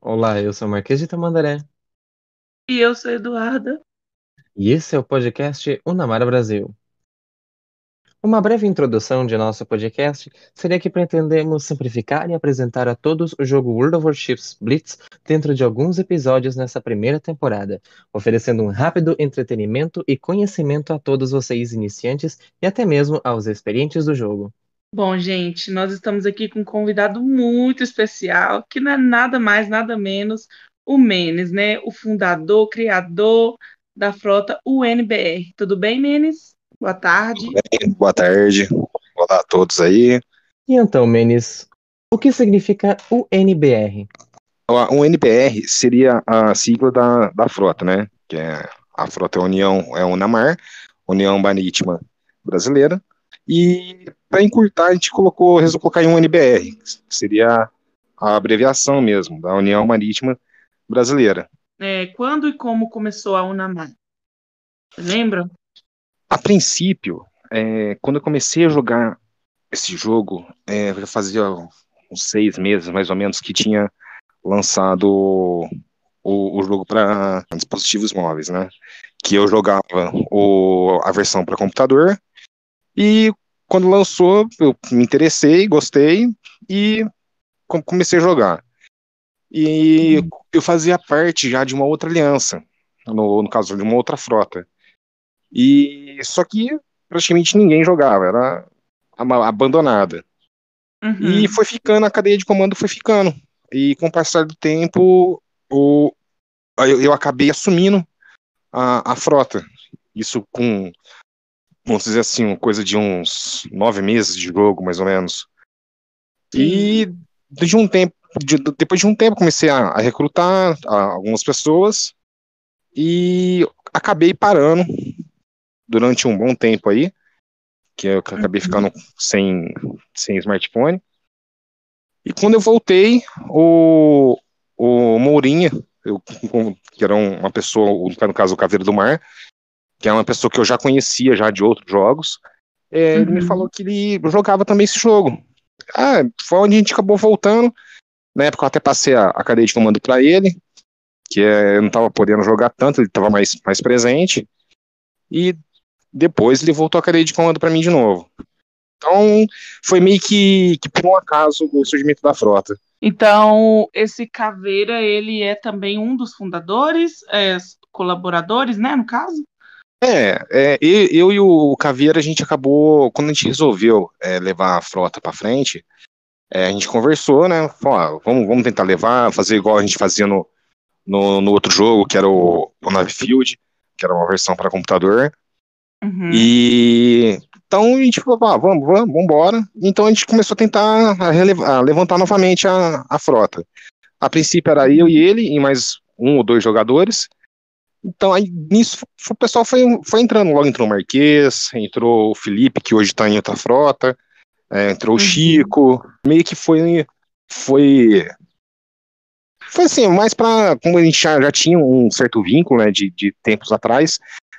Olá, eu sou o Marquês de Tamandaré E eu sou Eduarda. e esse é o podcast Unamara Brasil. Uma breve introdução de nosso podcast seria que pretendemos simplificar e apresentar a todos o jogo World of Warships Blitz dentro de alguns episódios nessa primeira temporada, oferecendo um rápido entretenimento e conhecimento a todos vocês iniciantes e até mesmo aos experientes do jogo. Bom, gente, nós estamos aqui com um convidado muito especial, que não é nada mais, nada menos o Menes, né? O fundador, criador da frota UNBR. Tudo bem, Menes? Boa tarde. Bem, boa tarde. Olá a todos aí. E então, Menes, o que significa UNBR? O UNBR seria a sigla da, da frota, né? Que é a frota é União é UNAMAR, União Marítima Brasileira. E para encurtar, a gente colocou, resolveu colocar em UNBR, que seria a abreviação mesmo, da União Marítima Brasileira. É, quando e como começou a Unamar? Lembra? A princípio, é, quando eu comecei a jogar esse jogo, é, fazia uns seis meses mais ou menos que tinha lançado o, o jogo para dispositivos móveis, né? Que eu jogava o, a versão para computador e quando lançou eu me interessei, gostei e comecei a jogar. E uhum. eu fazia parte já de uma outra aliança, no, no caso de uma outra frota. E só que praticamente ninguém jogava, era abandonada. Uhum. E foi ficando, a cadeia de comando foi ficando. E com o passar do tempo, o, eu, eu acabei assumindo a, a frota. Isso com, vamos dizer assim, coisa de uns nove meses de jogo, mais ou menos. E de um tempo, de, depois de um tempo, comecei a, a recrutar a, algumas pessoas e acabei parando durante um bom tempo aí, que eu acabei ficando sem, sem smartphone. E quando eu voltei, o, o Mourinha, eu, que era uma pessoa, no caso o Caveiro do Mar, que é uma pessoa que eu já conhecia já de outros jogos, é, uhum. ele me uhum. falou que ele jogava também esse jogo. Ah, foi onde a gente acabou voltando. Na época eu até passei a, a cadeia de comando para ele, que é, eu não estava podendo jogar tanto, ele estava mais, mais presente. E depois ele voltou a cadeia de comando para mim de novo. Então, foi meio que, que por um acaso o surgimento da frota. Então, esse Caveira, ele é também um dos fundadores, é, colaboradores, né, no caso? É, é eu, eu, e o Caveira, a gente acabou, quando a gente resolveu é, levar a frota para frente, é, a gente conversou, né, falou, vamos, vamos tentar levar, fazer igual a gente fazia no, no, no outro jogo, que era o, o Nave Field, que era uma versão para computador, Uhum. E então a gente falou, ah, vamos, vamos, vamos embora. Então a gente começou a tentar a, a levantar novamente a, a frota. A princípio era eu e ele, e mais um ou dois jogadores. Então aí nisso o pessoal foi, foi entrando. Logo entrou o Marquês, entrou o Felipe, que hoje está em outra frota, é, entrou o uhum. Chico. Meio que foi. Foi. Foi assim, mais para Como a gente já, já tinha um certo vínculo né, de, de tempos atrás,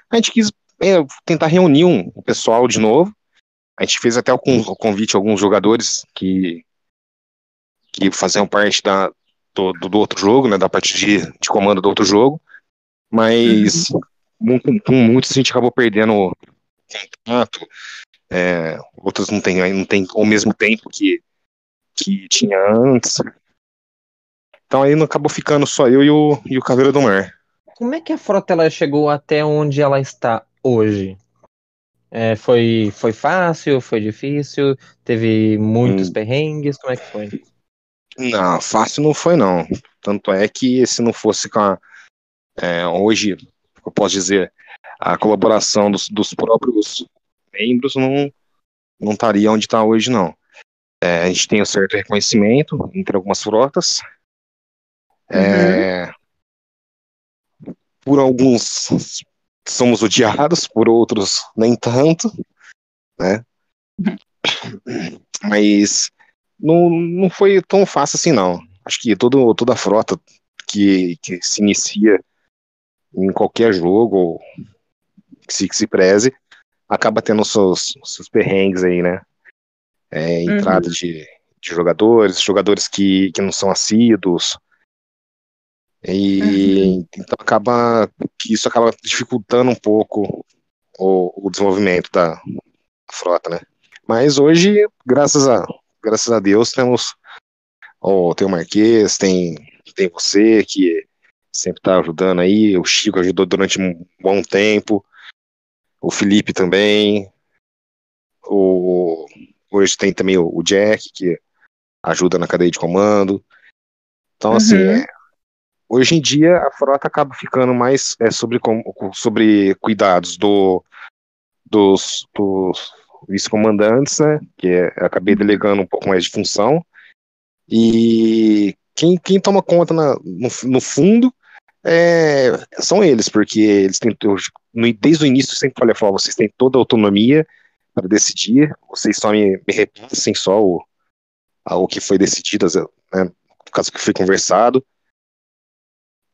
a gente quis é, tentar reunir um, o pessoal de novo. A gente fez até o, o convite a alguns jogadores que, que faziam parte da, do, do, outro jogo, né, da parte de, de comando do outro jogo, mas uhum. com, muitos a gente acabou perdendo contato, é, outros não tem, não tem ao mesmo tempo que, que tinha antes. Então aí acabou ficando só eu e o, e o Caveira do Mar. Como é que a frota ela chegou até onde ela está hoje? É, foi, foi fácil? Foi difícil? Teve muitos hum. perrengues? Como é que foi? Não, fácil não foi não. Tanto é que se não fosse com a, é, hoje, eu posso dizer, a colaboração dos, dos próprios membros não, não estaria onde está hoje não. É, a gente tem um certo reconhecimento entre algumas frotas. É, uhum. por alguns somos odiados, por outros nem tanto, né? Mas não, não foi tão fácil assim, não. Acho que todo, toda a frota que, que se inicia em qualquer jogo que se, que se preze acaba tendo seus, seus perrengues aí, né? É, entrada uhum. de, de jogadores, jogadores que, que não são assíduos, E uhum. então acaba que isso acaba dificultando um pouco o, o desenvolvimento da frota, né? Mas hoje, graças a graças a Deus, temos oh, tem o Marquês, tem tem você que sempre está ajudando aí, o Chico ajudou durante um bom tempo, o Felipe também, o hoje tem também o, Jack que ajuda na cadeia de comando. Então, assim, uhum. é, hoje em dia a frota acaba ficando mais é, sobre, sobre cuidados do, dos, dos vice-comandantes, né? Que é, acabei uhum. delegando um pouco mais de função. E quem, quem toma conta na, no, no fundo é, são eles, porque eles têm, desde o início, sempre falei, falar, vocês têm toda a autonomia para decidir, vocês só me, me repassem só o, o que foi decidido, né, no caso que foi conversado,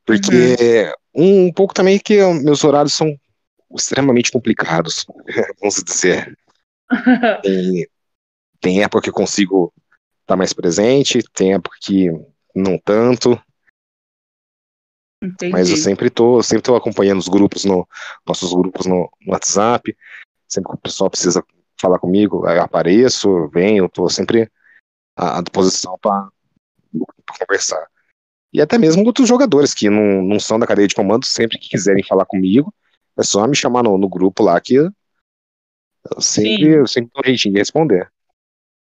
porque uhum. um, um, pouco também que meus horários são extremamente complicados, vamos dizer. tem, tem época que eu consigo estar tá mais presente, tem época que não tanto. Entendi. Mas eu sempre tô, sempre tô acompanhando os grupos no nossos grupos no, no WhatsApp. Sempre que o pessoal precisa falar comigo, eu apareço, venho, tô sempre à, à disposição para conversar. E até mesmo outros jogadores que não, não são da cadeia de comando, sempre que quiserem falar comigo, é só me chamar no, no grupo lá que eu sempre, eu sempre dou um jeitinho de responder.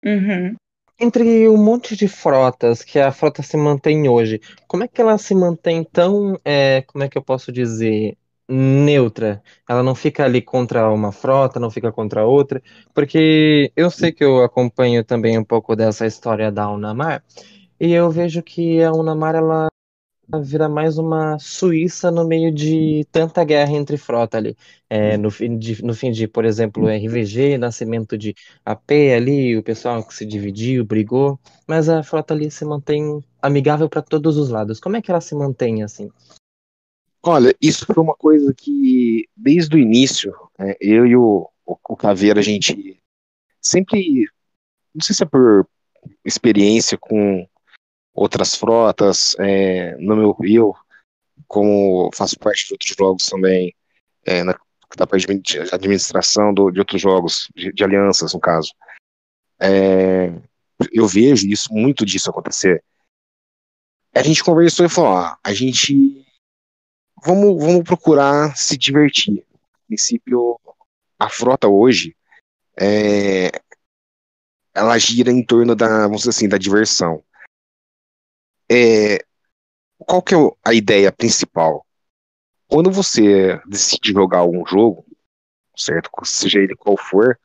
Uhum. Entre um monte de frotas que a frota se mantém hoje, como é que ela se mantém tão, é, como é que eu posso dizer, neutra? Ela não fica ali contra uma frota, não fica contra outra, porque eu sei que eu acompanho também um pouco dessa história da Unamar, e eu vejo que a Unamar ela vira mais uma Suíça no meio de tanta guerra entre frota ali. É, no, fim de, no fim de, por exemplo, RVG, nascimento de AP ali, o pessoal que se dividiu, brigou, mas a frota ali se mantém amigável para todos os lados. Como é que ela se mantém assim? Olha, isso foi uma coisa que, desde o início, é, eu e o, o, o Caveira, a gente sempre, não sei se é por experiência com outras frotas, é, no meu eu, como faço parte de outros jogos também, é, na, da parte de administração do, de outros jogos, de, de alianças, no caso, é, eu vejo isso, muito disso acontecer. A gente conversou e falou, ó, a gente vamos, vamos procurar se divertir. No princípio, a frota hoje é, ela gira em torno da, vamos dizer assim, da diversão é, qual que é a ideia principal? Quando você decide jogar algum jogo, certo? Seja ele qual for,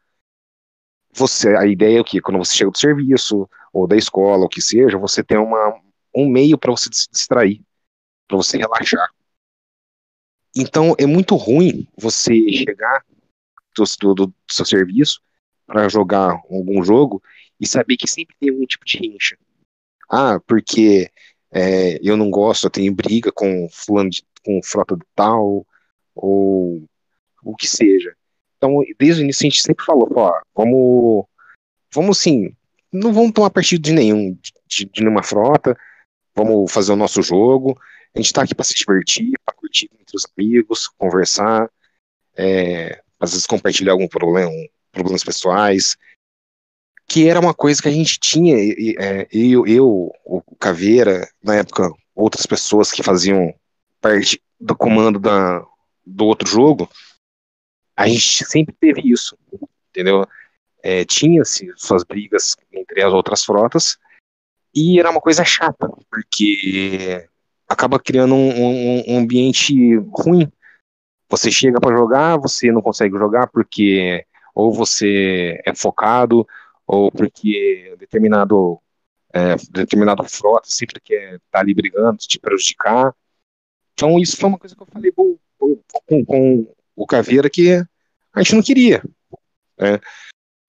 você, a ideia é o quê? Quando você chega do serviço, ou da escola, o que seja, você tem uma, um meio para você se distrair, para você relaxar. Então é muito ruim você chegar do, do, do seu serviço para jogar algum jogo e saber que sempre tem algum tipo de rincha. Ah, porque é, eu não gosto, eu tenho briga com fulano de, com frota do tal, ou o que seja. Então, desde o início a gente sempre falou, ó, vamos, vamos sim, não vamos tomar partido de nenhum, de, de nenhuma frota, vamos fazer o nosso jogo, a gente está aqui para se divertir, para curtir entre os amigos, conversar, é, às vezes compartilhar algum problema, problemas pessoais, que era uma coisa que a gente tinha, é, eu, eu, o Caveira, na época, outras pessoas que faziam parte do comando da, do outro jogo, a gente sempre teve isso, entendeu? É, Tinha-se suas brigas entre as outras frotas, e era uma coisa chata, porque acaba criando um, um, um ambiente ruim. Você chega para jogar, você não consegue jogar porque ou você é focado, ou porque determinado é, determinado frota sempre quer estar tá ali brigando, te prejudicar. Então isso foi uma coisa que eu falei com, com, com o Caveira que a gente não queria. Né?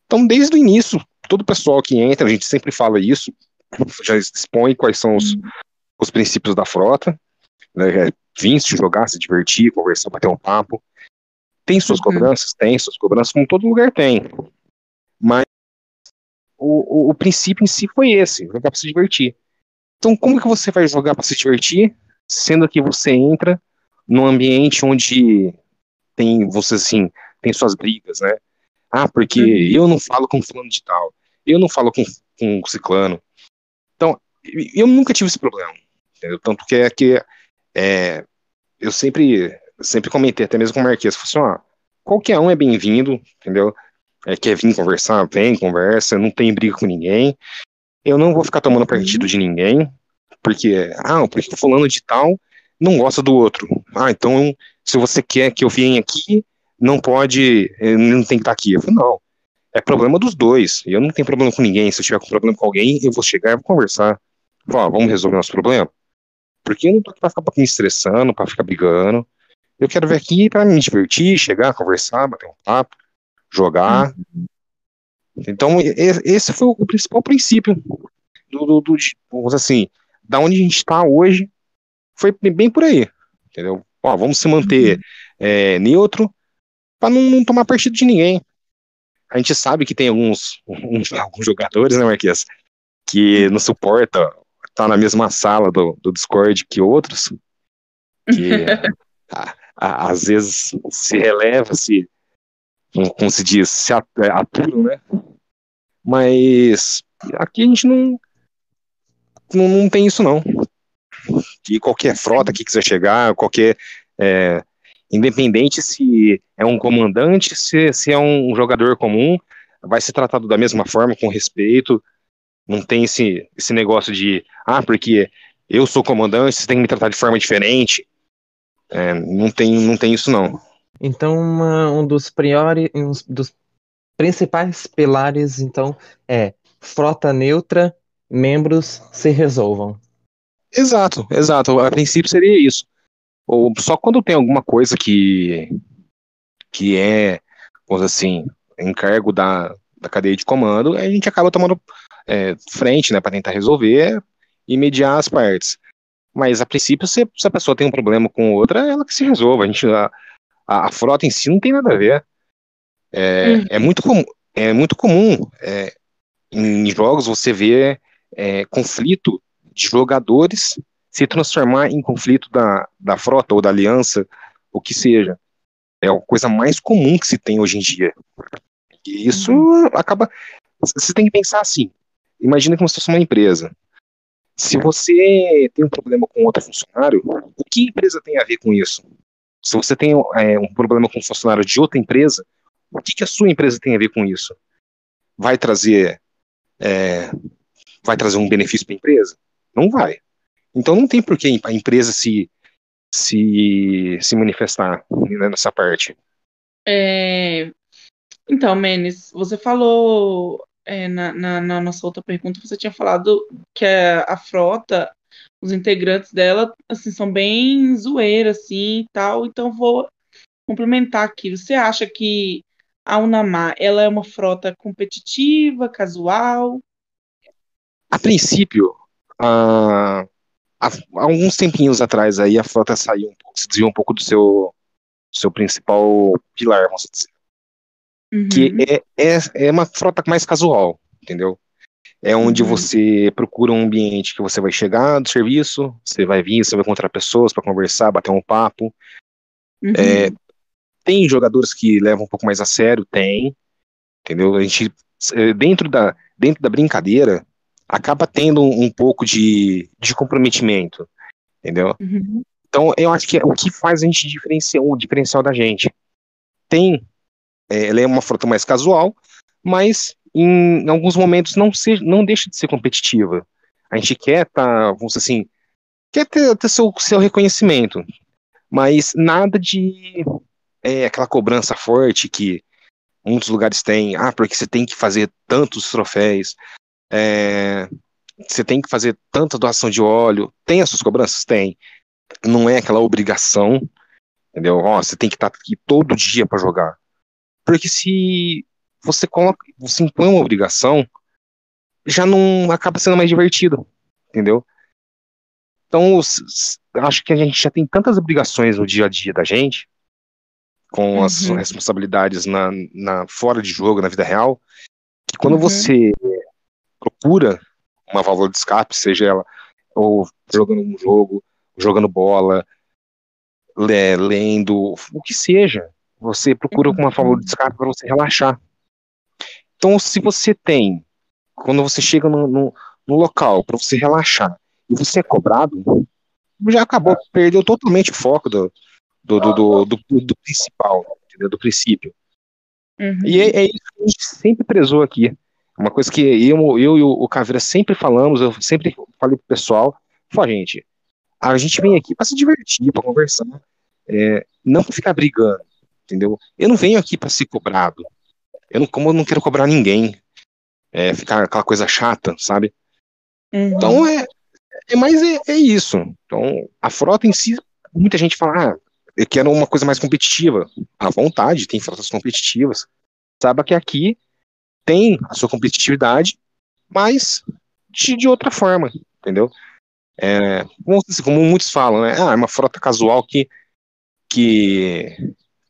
Então desde o início, todo o pessoal que entra, a gente sempre fala isso, já expõe quais são os, os princípios da frota, né? É vir se jogar, se divertir, conversar, bater um papo. Tem suas uhum. cobranças? Tem suas cobranças, como todo lugar tem. Mas o, o, o princípio em si foi esse, jogar para se divertir. Então, como que você vai jogar para se divertir sendo que você entra num ambiente onde tem, você assim, tem suas brigas, né? Ah, porque uhum. eu não falo com fulano de tal, eu não falo com, com ciclano. Então, eu nunca tive esse problema, entendeu? Tanto que é que é, eu sempre, sempre comentei, até mesmo com o Marquês, falei assim, ó, qualquer um é bem-vindo, entendeu? É, quer vir conversar, vem, conversa, não tem briga com ninguém. Eu não vou ficar tomando partido de ninguém, porque, ah, porque fulano de tal não gosta do outro. Ah, então, se você quer que eu venha aqui, não pode, eh, não tem que estar aqui. Eu falei, não, é problema dos dois. Eu não tenho problema com ninguém. Se eu tiver com problema com alguém, eu vou chegar e vou conversar. Vamos resolver nosso problema? Porque eu não tô aqui pra ficar me estressando, pra ficar brigando. Eu quero vir aqui pra me divertir, chegar, conversar, bater um papo, jogar. Uhum. Então, esse foi o principal princípio do, do, do vamos assim, da onde a gente está hoje, foi bem por aí, entendeu? Ó, vamos se manter uhum. é, neutro para não, não, tomar partido de ninguém. A gente sabe que tem alguns, uns, alguns jogadores, né, Marquês, que não suporta estar na mesma sala do, do Discord que outros, que a, a, às vezes se releva, se como se diz, se aturam, né? Mas aqui a gente não, não, não tem isso não. Que qualquer frota que quiser chegar, qualquer é, independente se é um comandante, se, se é um jogador comum, vai ser tratado da mesma forma, com respeito. Não tem esse, esse negócio de, ah, porque eu sou comandante, você tem que me tratar de forma diferente. É, não, tem, não tem isso, não. Então, uma, um dos priori, um dos principais pilares, então, é frota neutra, membros se resolvam. Exato, exato. A princípio seria isso. Ou só quando tem alguma coisa que que é, vamos assim, encargo da, da cadeia de comando, a gente acaba tomando é, frente, né, para tentar resolver e mediar as partes. Mas a princípio, se, se, a pessoa tem um problema com outra, ela que se resolva. A gente a, a, a frota em si não tem nada a ver. É, uhum. é muito comum, é muito comum é, em jogos você ver é, conflito de jogadores se transformar em conflito da, da frota ou da aliança, o que seja. É a coisa mais comum que se tem hoje em dia. E isso uhum. acaba. Você tem que pensar assim. Imagina que você fosse uma empresa. Se você tem um problema com outro funcionário, o que a empresa tem a ver com isso? Se você tem é, um problema com um funcionário de outra empresa, o que, que a sua empresa tem a ver com isso? Vai trazer é, vai trazer um benefício para a empresa? Não vai. Então não tem por que a empresa se, se, se manifestar nessa parte. É, então, Menes, você falou é, na, na, na, nossa outra pergunta, você tinha falado que a, a frota os integrantes dela, assim, são bem zoeiros, assim, e tal, então vou complementar aqui. Você acha que a Unamar, ela é uma frota competitiva, casual? A princípio, há, há alguns tempinhos atrás aí, a frota saiu um pouco, se desviou um pouco do seu, seu principal pilar, vamos dizer. Uhum. Que é, é, é uma frota mais casual, entendeu? É onde uhum. você procura um ambiente que você vai chegar do serviço, você vai vir, você vai encontrar pessoas para conversar, bater um papo. Uhum. É, tem jogadores que levam um pouco mais a sério, tem. Entendeu? A gente, é, dentro da, dentro da brincadeira, acaba tendo um, um pouco de, de comprometimento. Entendeu? Uhum. Então, eu acho que é o que faz a gente diferenciar, o diferencial da gente. Tem, é, ela é uma frota mais casual, mas em, em alguns momentos não, se, não deixa de ser competitiva. A gente quer tá, vamos dizer assim, quer ter, ter seu, seu reconhecimento, mas nada de é, aquela cobrança forte que muitos lugares têm, ah, porque você tem que fazer tantos troféus, é, você tem que fazer tanta doação de óleo, tem as suas cobranças? Tem. Não é aquela obrigação, entendeu? Ó, você tem que estar aqui todo dia para jogar. Porque se você coloca, você impõe uma obrigação, já não acaba sendo mais divertido, entendeu? Então, acho que a gente já tem tantas obrigações no dia a dia da gente, com uhum. as responsabilidades na, na, fora de jogo, na vida real, que quando uhum. você procura uma válvula de escape, seja ela ou jogando um jogo, jogando bola, lendo, o que seja. Você procura uma forma de escape para você relaxar. Então, se você tem, quando você chega no, no, no local para você relaxar e você é cobrado, já acabou, perdeu totalmente o foco do, do, do, do, do, principal, entendeu? do princípio. Uhum. E é, é, isso que a gente sempre prezou aqui. Uma coisa que eu, eu e o Caveira sempre falamos, eu sempre falei pro pessoal, falei, gente, a gente vem aqui para se divertir, para conversar, é, não pra ficar brigando, entendeu? Eu não venho aqui para ser cobrado. Eu não, como eu não quero cobrar ninguém, é, ficar aquela coisa chata, sabe? Uhum. Então é, é mais é, é, isso. Então a frota em si, muita gente fala, ah, eu quero uma coisa mais competitiva. À vontade, tem frotas competitivas. Saiba que aqui tem a sua competitividade, mas de, de outra forma, entendeu? É, como, como, muitos falam, né? Ah, é uma frota casual que, que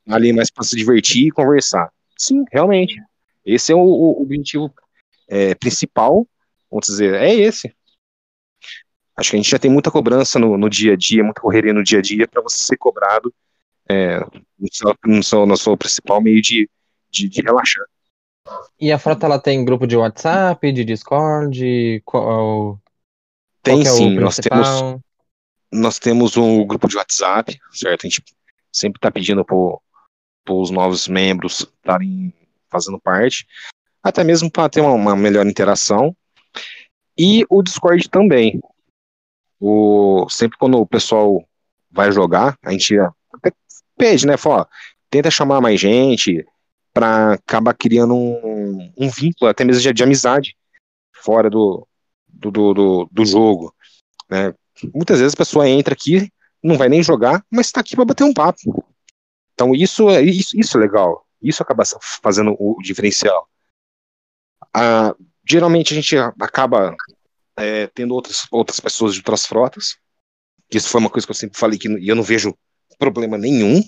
ali mais para se divertir e conversar. Sim, realmente. Esse é o, o objetivo é, principal, vamos dizer, é esse. Acho que a gente já tem muita cobrança no, no dia a dia, muita correria no dia a dia para você ser cobrado é, no, seu, no, seu, no seu principal meio de, de, de relaxar. E a frota ela tem grupo de WhatsApp, de Discord? Qual, tem qual é sim, nós temos, nós temos um grupo de WhatsApp, certo? A gente sempre está pedindo para os novos membros estarem fazendo parte, até mesmo para ter uma, uma, melhor interação. E o Discord também. O, sempre quando o pessoal vai jogar, a gente até pede, né? Fala, tenta chamar mais gente, para acabar criando um, um, vínculo, até mesmo de, de amizade, fora do, do, do, do, jogo. Né? Muitas vezes a pessoa entra aqui, não vai nem jogar, mas está aqui para bater um papo. Então isso, é, isso, isso é legal. Isso acaba fazendo o diferencial. Ah, geralmente a gente acaba é, tendo outras, outras pessoas de outras frotas. Isso foi uma coisa que eu sempre falei que eu não vejo problema nenhum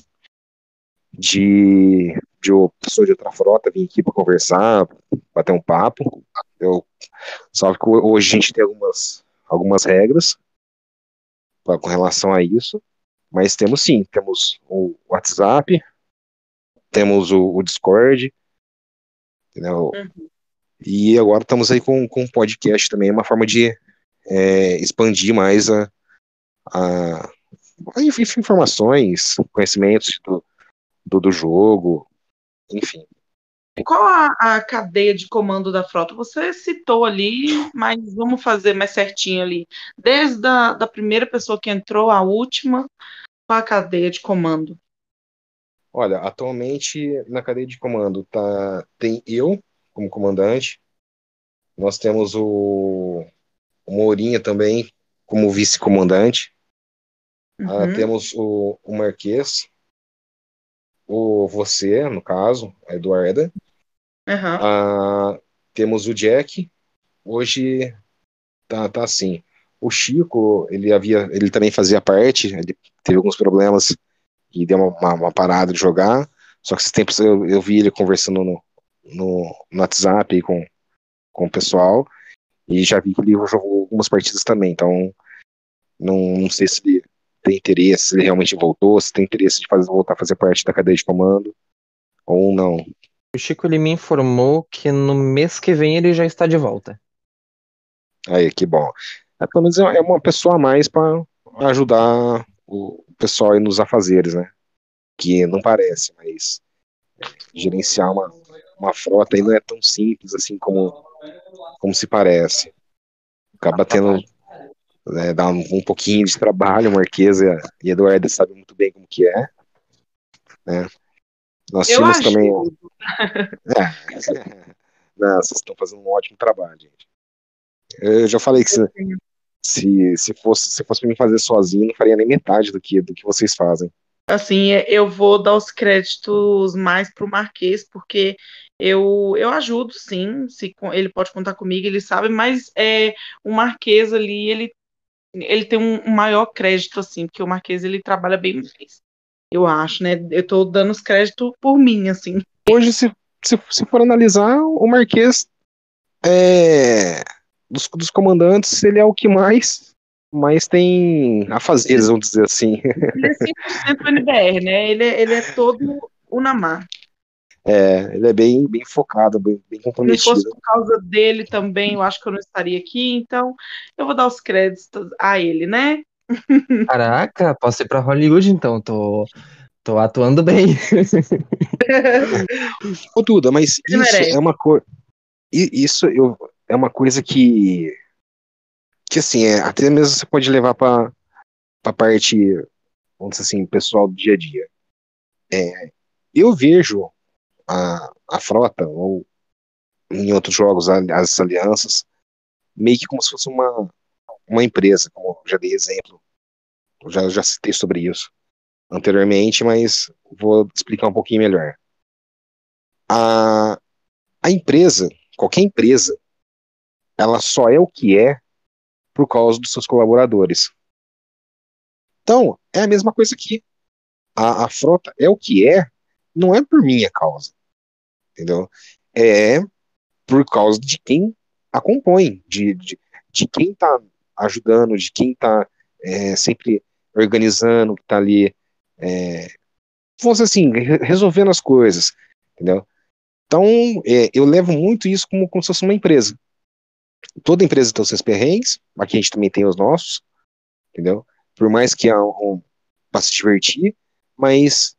de de pessoa de outra frota vir aqui para conversar, bater um papo. Eu, sabe que hoje a gente tem algumas, algumas regras pra, com relação a isso, mas temos sim, temos o WhatsApp, temos o, o Discord, entendeu? Uhum. E agora estamos aí com, com podcast também, uma forma de é, expandir mais a, a, a, informações, conhecimentos do, do, do jogo, enfim. Qual a, a, cadeia de comando da frota? Você citou ali, mas vamos fazer mais certinho ali. Desde a da primeira pessoa que entrou à última, qual a cadeia de comando? Olha, atualmente na cadeia de comando tá, tem eu como comandante, nós temos o, o Mourinha também como vice-comandante, ah, uhum. temos o, o Marquês, o você, no caso, a Eduarda. Uhum. Ah, temos o Jack. Hoje tá, tá assim. O Chico, ele havia, ele também fazia parte. Ele teve alguns problemas e deu uma, uma, uma parada de jogar. Só que esses tempos eu, eu vi ele conversando no, no, no WhatsApp com, com o pessoal. E já vi que ele jogou algumas partidas também. Então, não, não sei se ele tem interesse, se ele realmente voltou, se tem interesse de fazer, voltar a fazer parte da cadeia de comando ou não. O Chico ele me informou que no mês que vem ele já está de volta. Aí, que bom. É, pelo menos é uma pessoa a mais para ajudar o pessoal aí nos afazeres, né? Que não parece, mas gerenciar uma, uma frota aí não é tão simples assim como, como se parece. Acaba tendo né, dá um, um, pouquinho de trabalho, Marquesa e Eduardo sabem muito bem como que é. Né? Nós Eu tínhamos também. É. Não, vocês estão fazendo um ótimo trabalho, gente. Eu já falei que se, se, se fosse se fosse para mim fazer sozinho, não faria nem metade do que, do que vocês fazem. Assim, eu vou dar os créditos mais pro Marquês, porque eu, eu ajudo, sim, se ele pode contar comigo, ele sabe, mas é, o Marquês ali, ele ele tem um, maior crédito, assim, porque o Marquês ele trabalha bem mais. Eu acho, né? Eu tô dando os créditos por mim, assim. Hoje, se, se, se for analisar, o Marquês é, dos, dos comandantes, ele é o que mais mas tem afazeres, vamos dizer assim. Ele é 100% NBR, né? Ele é, ele é todo Unamar. É, ele é bem, bem focado, bem, bem comprometido. Se fosse por causa dele também, eu acho que eu não estaria aqui, então eu vou dar os créditos a ele, né? Caraca, posso ir pra Hollywood então, tô, tô atuando bem. Ô, Duda, mas isso é uma coisa. Isso eu, é uma coisa que. Que assim, é, até mesmo você pode levar pra, pra parte, vamos dizer assim, pessoal do dia a dia. É, eu vejo a, a frota, ou em outros jogos, as alianças, meio que como se fosse uma, uma empresa, como já dei exemplo. Já, já citei sobre isso anteriormente, mas vou explicar um pouquinho melhor. A, a empresa, qualquer empresa, ela só é o que é por causa dos seus colaboradores. Então, é a mesma coisa aqui. A, frota é o que é não é por minha causa, entendeu? É por causa de quem a compõe, de, de, de quem está ajudando, de quem está é, sempre organizando, que está ali, é, fosse assim, resolvendo as coisas, entendeu? Então, é, eu levo muito isso como, como se fosse uma empresa. Toda empresa tem os seus perrengues, aqui a gente também tem os nossos, entendeu? Por mais que há um, para se divertir, mas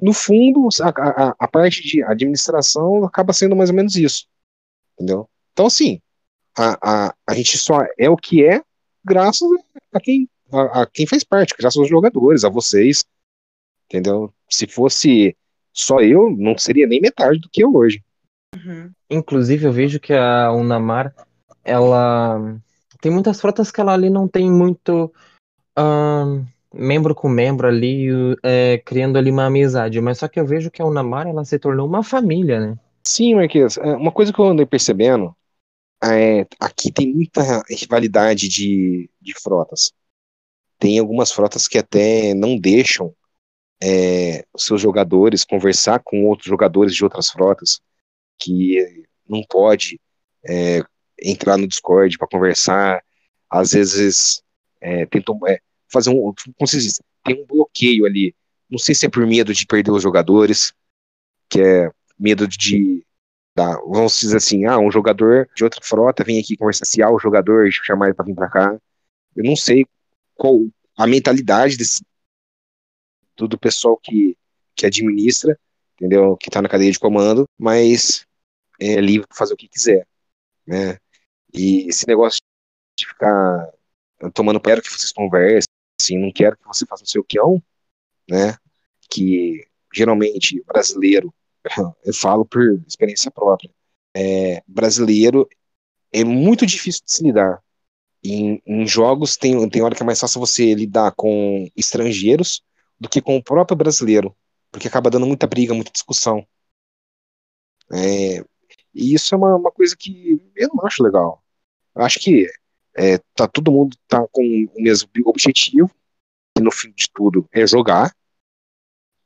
no fundo, a, a, a, parte de administração acaba sendo mais ou menos isso. Entendeu? Então, assim, a, a, a gente só é o que é graças a quem, a, a quem faz parte, graças aos jogadores, a vocês. Entendeu? Se fosse só eu, não seria nem metade do que eu hoje. Uhum. Inclusive, eu vejo que a Unamar, ela tem muitas frotas que ela ali não tem muito. Uh membro com membro ali, é, criando ali uma amizade. Mas só que eu vejo que a Unamar, ela se tornou uma família, né? Sim, Marquês. É, uma coisa que eu andei percebendo é aqui tem muita rivalidade de, de frotas. Tem algumas frotas que até não deixam é, seus jogadores conversar com outros jogadores de outras frotas, que não pode é, entrar no Discord para conversar. Às vezes é, tentam, é, fazer um. Como se diz? Tem um bloqueio ali. Não sei se é por medo de perder os jogadores, que é medo de. Tá, vamos dizer assim, ah, um jogador de outra frota vem aqui conversar se o jogador chamar ele para vir para cá. Eu não sei qual a mentalidade desse, do, pessoal que, que administra, entendeu? Que está na cadeia de comando, mas é livre para fazer o que quiser, né? E esse negócio de ficar tomando quero que vocês conversem, assim, não quero que você faça o seu quião, né, que geralmente brasileiro, eu falo por experiência própria, é, brasileiro é muito difícil de se lidar. Em, em, jogos tem, tem hora que é mais fácil você lidar com estrangeiros do que com o próprio brasileiro, porque acaba dando muita briga, muita discussão. É, e isso é uma, uma coisa que eu não acho legal. Eu acho que é, tá, todo mundo tá com o mesmo objetivo, que no fim de tudo é jogar,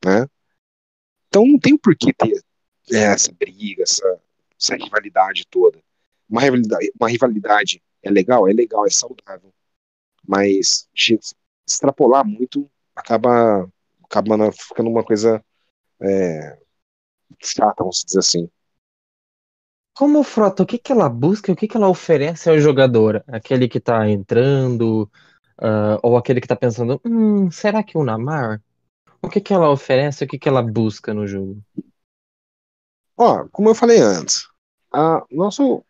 né? Então não tem por que ter é, essa briga, essa, essa rivalidade toda. Uma rivalidade, uma rivalidade é legal, é legal, é saudável, mas extrapolar muito acaba, acaba ficando uma coisa é, chata, vamos dizer assim. Como frota, o que que ela busca, o que que ela oferece ao jogador? Aquele que tá entrando, uh, ou aquele que tá pensando, hum, será que o Namar? O que que ela oferece, o que que ela busca no jogo? Ó, como eu falei antes, a, nosso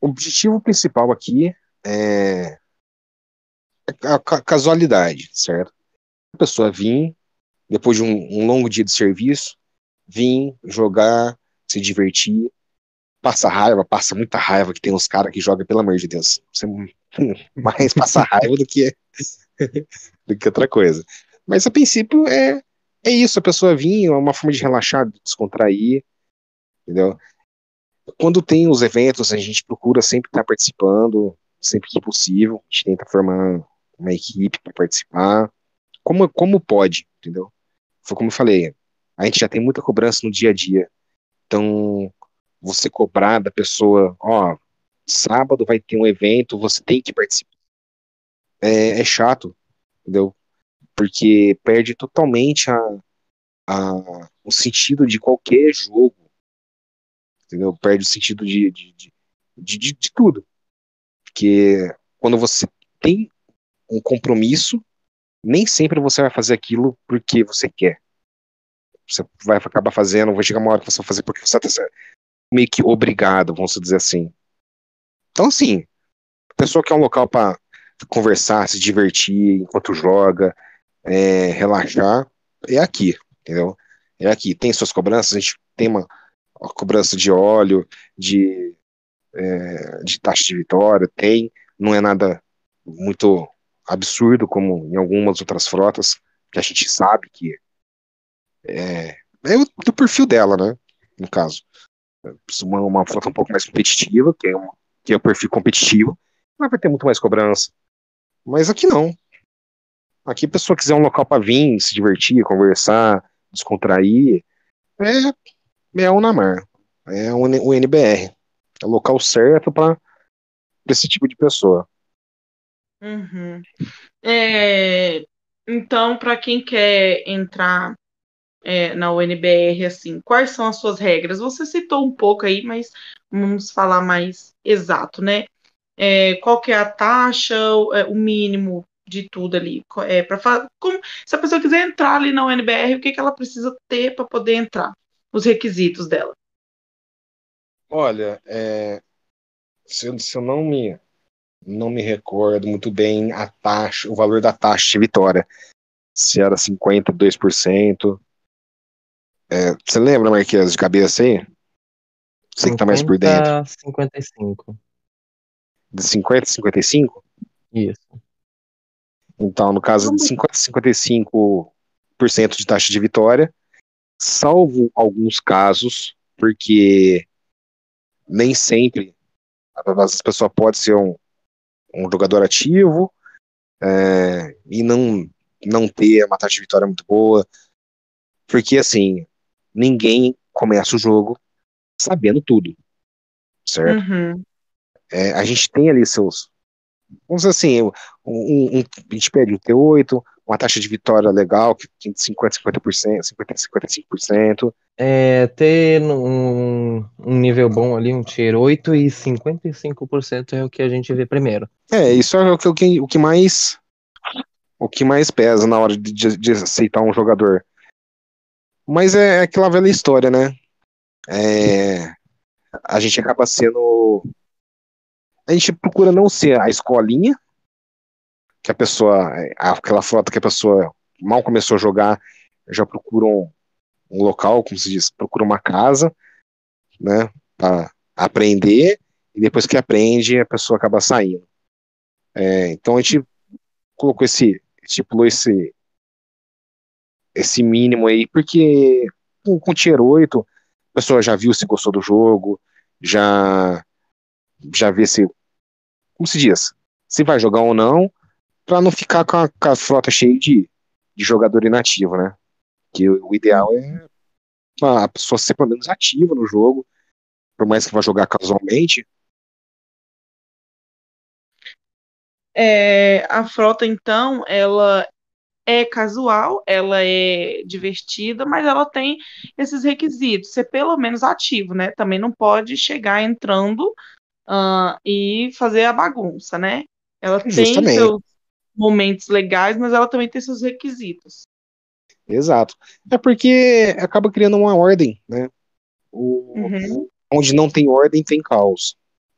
objetivo principal aqui é a casualidade, certo? A pessoa vir, depois de um, um longo dia de serviço, vir jogar, se divertir, passa raiva, passa muita raiva que tem uns caras que jogam, pelo amor de Deus. Você mais passa raiva do que, do que outra coisa. Mas a princípio é, é isso, a pessoa vir, é uma forma de relaxar, de descontrair, entendeu? Quando tem os eventos, a gente procura sempre estar participando, sempre que possível, a gente tenta formar uma equipe para participar, como, como pode, entendeu? Foi como eu falei, a gente já tem muita cobrança no dia a dia, então você cobrar da pessoa, ó, sábado vai ter um evento, você tem que participar. é, é chato, entendeu? Porque perde totalmente a, a, o sentido de qualquer jogo, entendeu? Perde o sentido de, de, de, de, de, tudo. Porque quando você tem um compromisso, nem sempre você vai fazer aquilo porque você quer. Você vai acabar fazendo, vai chegar uma hora que você vai fazer porque você está meio que obrigado, vamos dizer assim. Então, assim, a pessoa quer um local para conversar, se divertir enquanto joga, é, relaxar, é aqui, entendeu? É aqui. Tem suas cobranças, a gente tem uma, uma cobrança de óleo, de, é, de taxa de vitória, tem, não é nada muito absurdo como em algumas outras frotas, que a gente sabe que é, é do perfil dela, né? No caso. Uma, uma frota um pouco mais competitiva, que é, uma, que é o perfil competitivo, vai ter muito mais cobrança. Mas aqui não. Aqui a pessoa quiser um local para vir, se divertir, conversar, descontrair, é, é o Namar. É o, o NBR. É o local certo para esse tipo de pessoa. Uhum. É, então, para quem quer entrar é, na UNBR, assim, quais são as suas regras? Você citou um pouco aí, mas vamos falar mais exato, né? É, qual que é a taxa, o, é, mínimo de tudo ali? É, como se a pessoa quiser entrar ali na UNBR, o que, que ela precisa ter para poder entrar? Os requisitos dela. Olha, é, se, eu, se eu não me não me recordo muito bem a taxa, o valor da taxa de vitória. Se era 52%. É, você lembra, Marquês, de cabeça aí? Você que tá mais por dentro. 55. De 50 a 55? Isso. Então, no caso de 50 a 55% de taxa de vitória, salvo alguns casos, porque nem sempre a pessoa pode ser um, um jogador ativo é, e não, não ter uma taxa de vitória muito boa. Porque, assim, ninguém começa o jogo sabendo tudo, certo? Uhum. É, a gente tem ali seus. Vamos dizer assim, um, um, a gente pede um T8, uma taxa de vitória legal, que tem 50%, 50%, 50%, 55%. É, ter um, um nível bom ali, um tier 8 e 55% é o que a gente vê primeiro. É, isso é o que, o que mais o que mais pesa na hora de, de aceitar um jogador. Mas é, é aquela velha história, né? É, a gente acaba sendo. A gente procura não ser a escolinha, que a pessoa. Aquela frota que a pessoa mal começou a jogar, já procura um, um local, como se diz, procura uma casa, né? Para aprender, e depois que aprende, a pessoa acaba saindo. É, então a gente colocou esse, estipulou esse, esse mínimo aí, porque com, com Tier 8, a pessoa já viu se gostou do jogo, já, já vê se, como se diz, se vai jogar ou não, para não ficar com a, com a, frota cheia de, de jogador inativo, né? Que o, o ideal é a pessoa ser pelo menos ativa no jogo, por mais que vá jogar casualmente, É, a frota, então, ela é casual, ela é divertida, mas ela tem esses requisitos, ser pelo menos ativo, né? Também não pode chegar entrando uh, e fazer a bagunça, né? Ela Justamente. tem seus momentos legais, mas ela também tem seus requisitos. Exato. É porque acaba criando uma ordem, né? O, uhum. Onde não tem ordem, tem caos.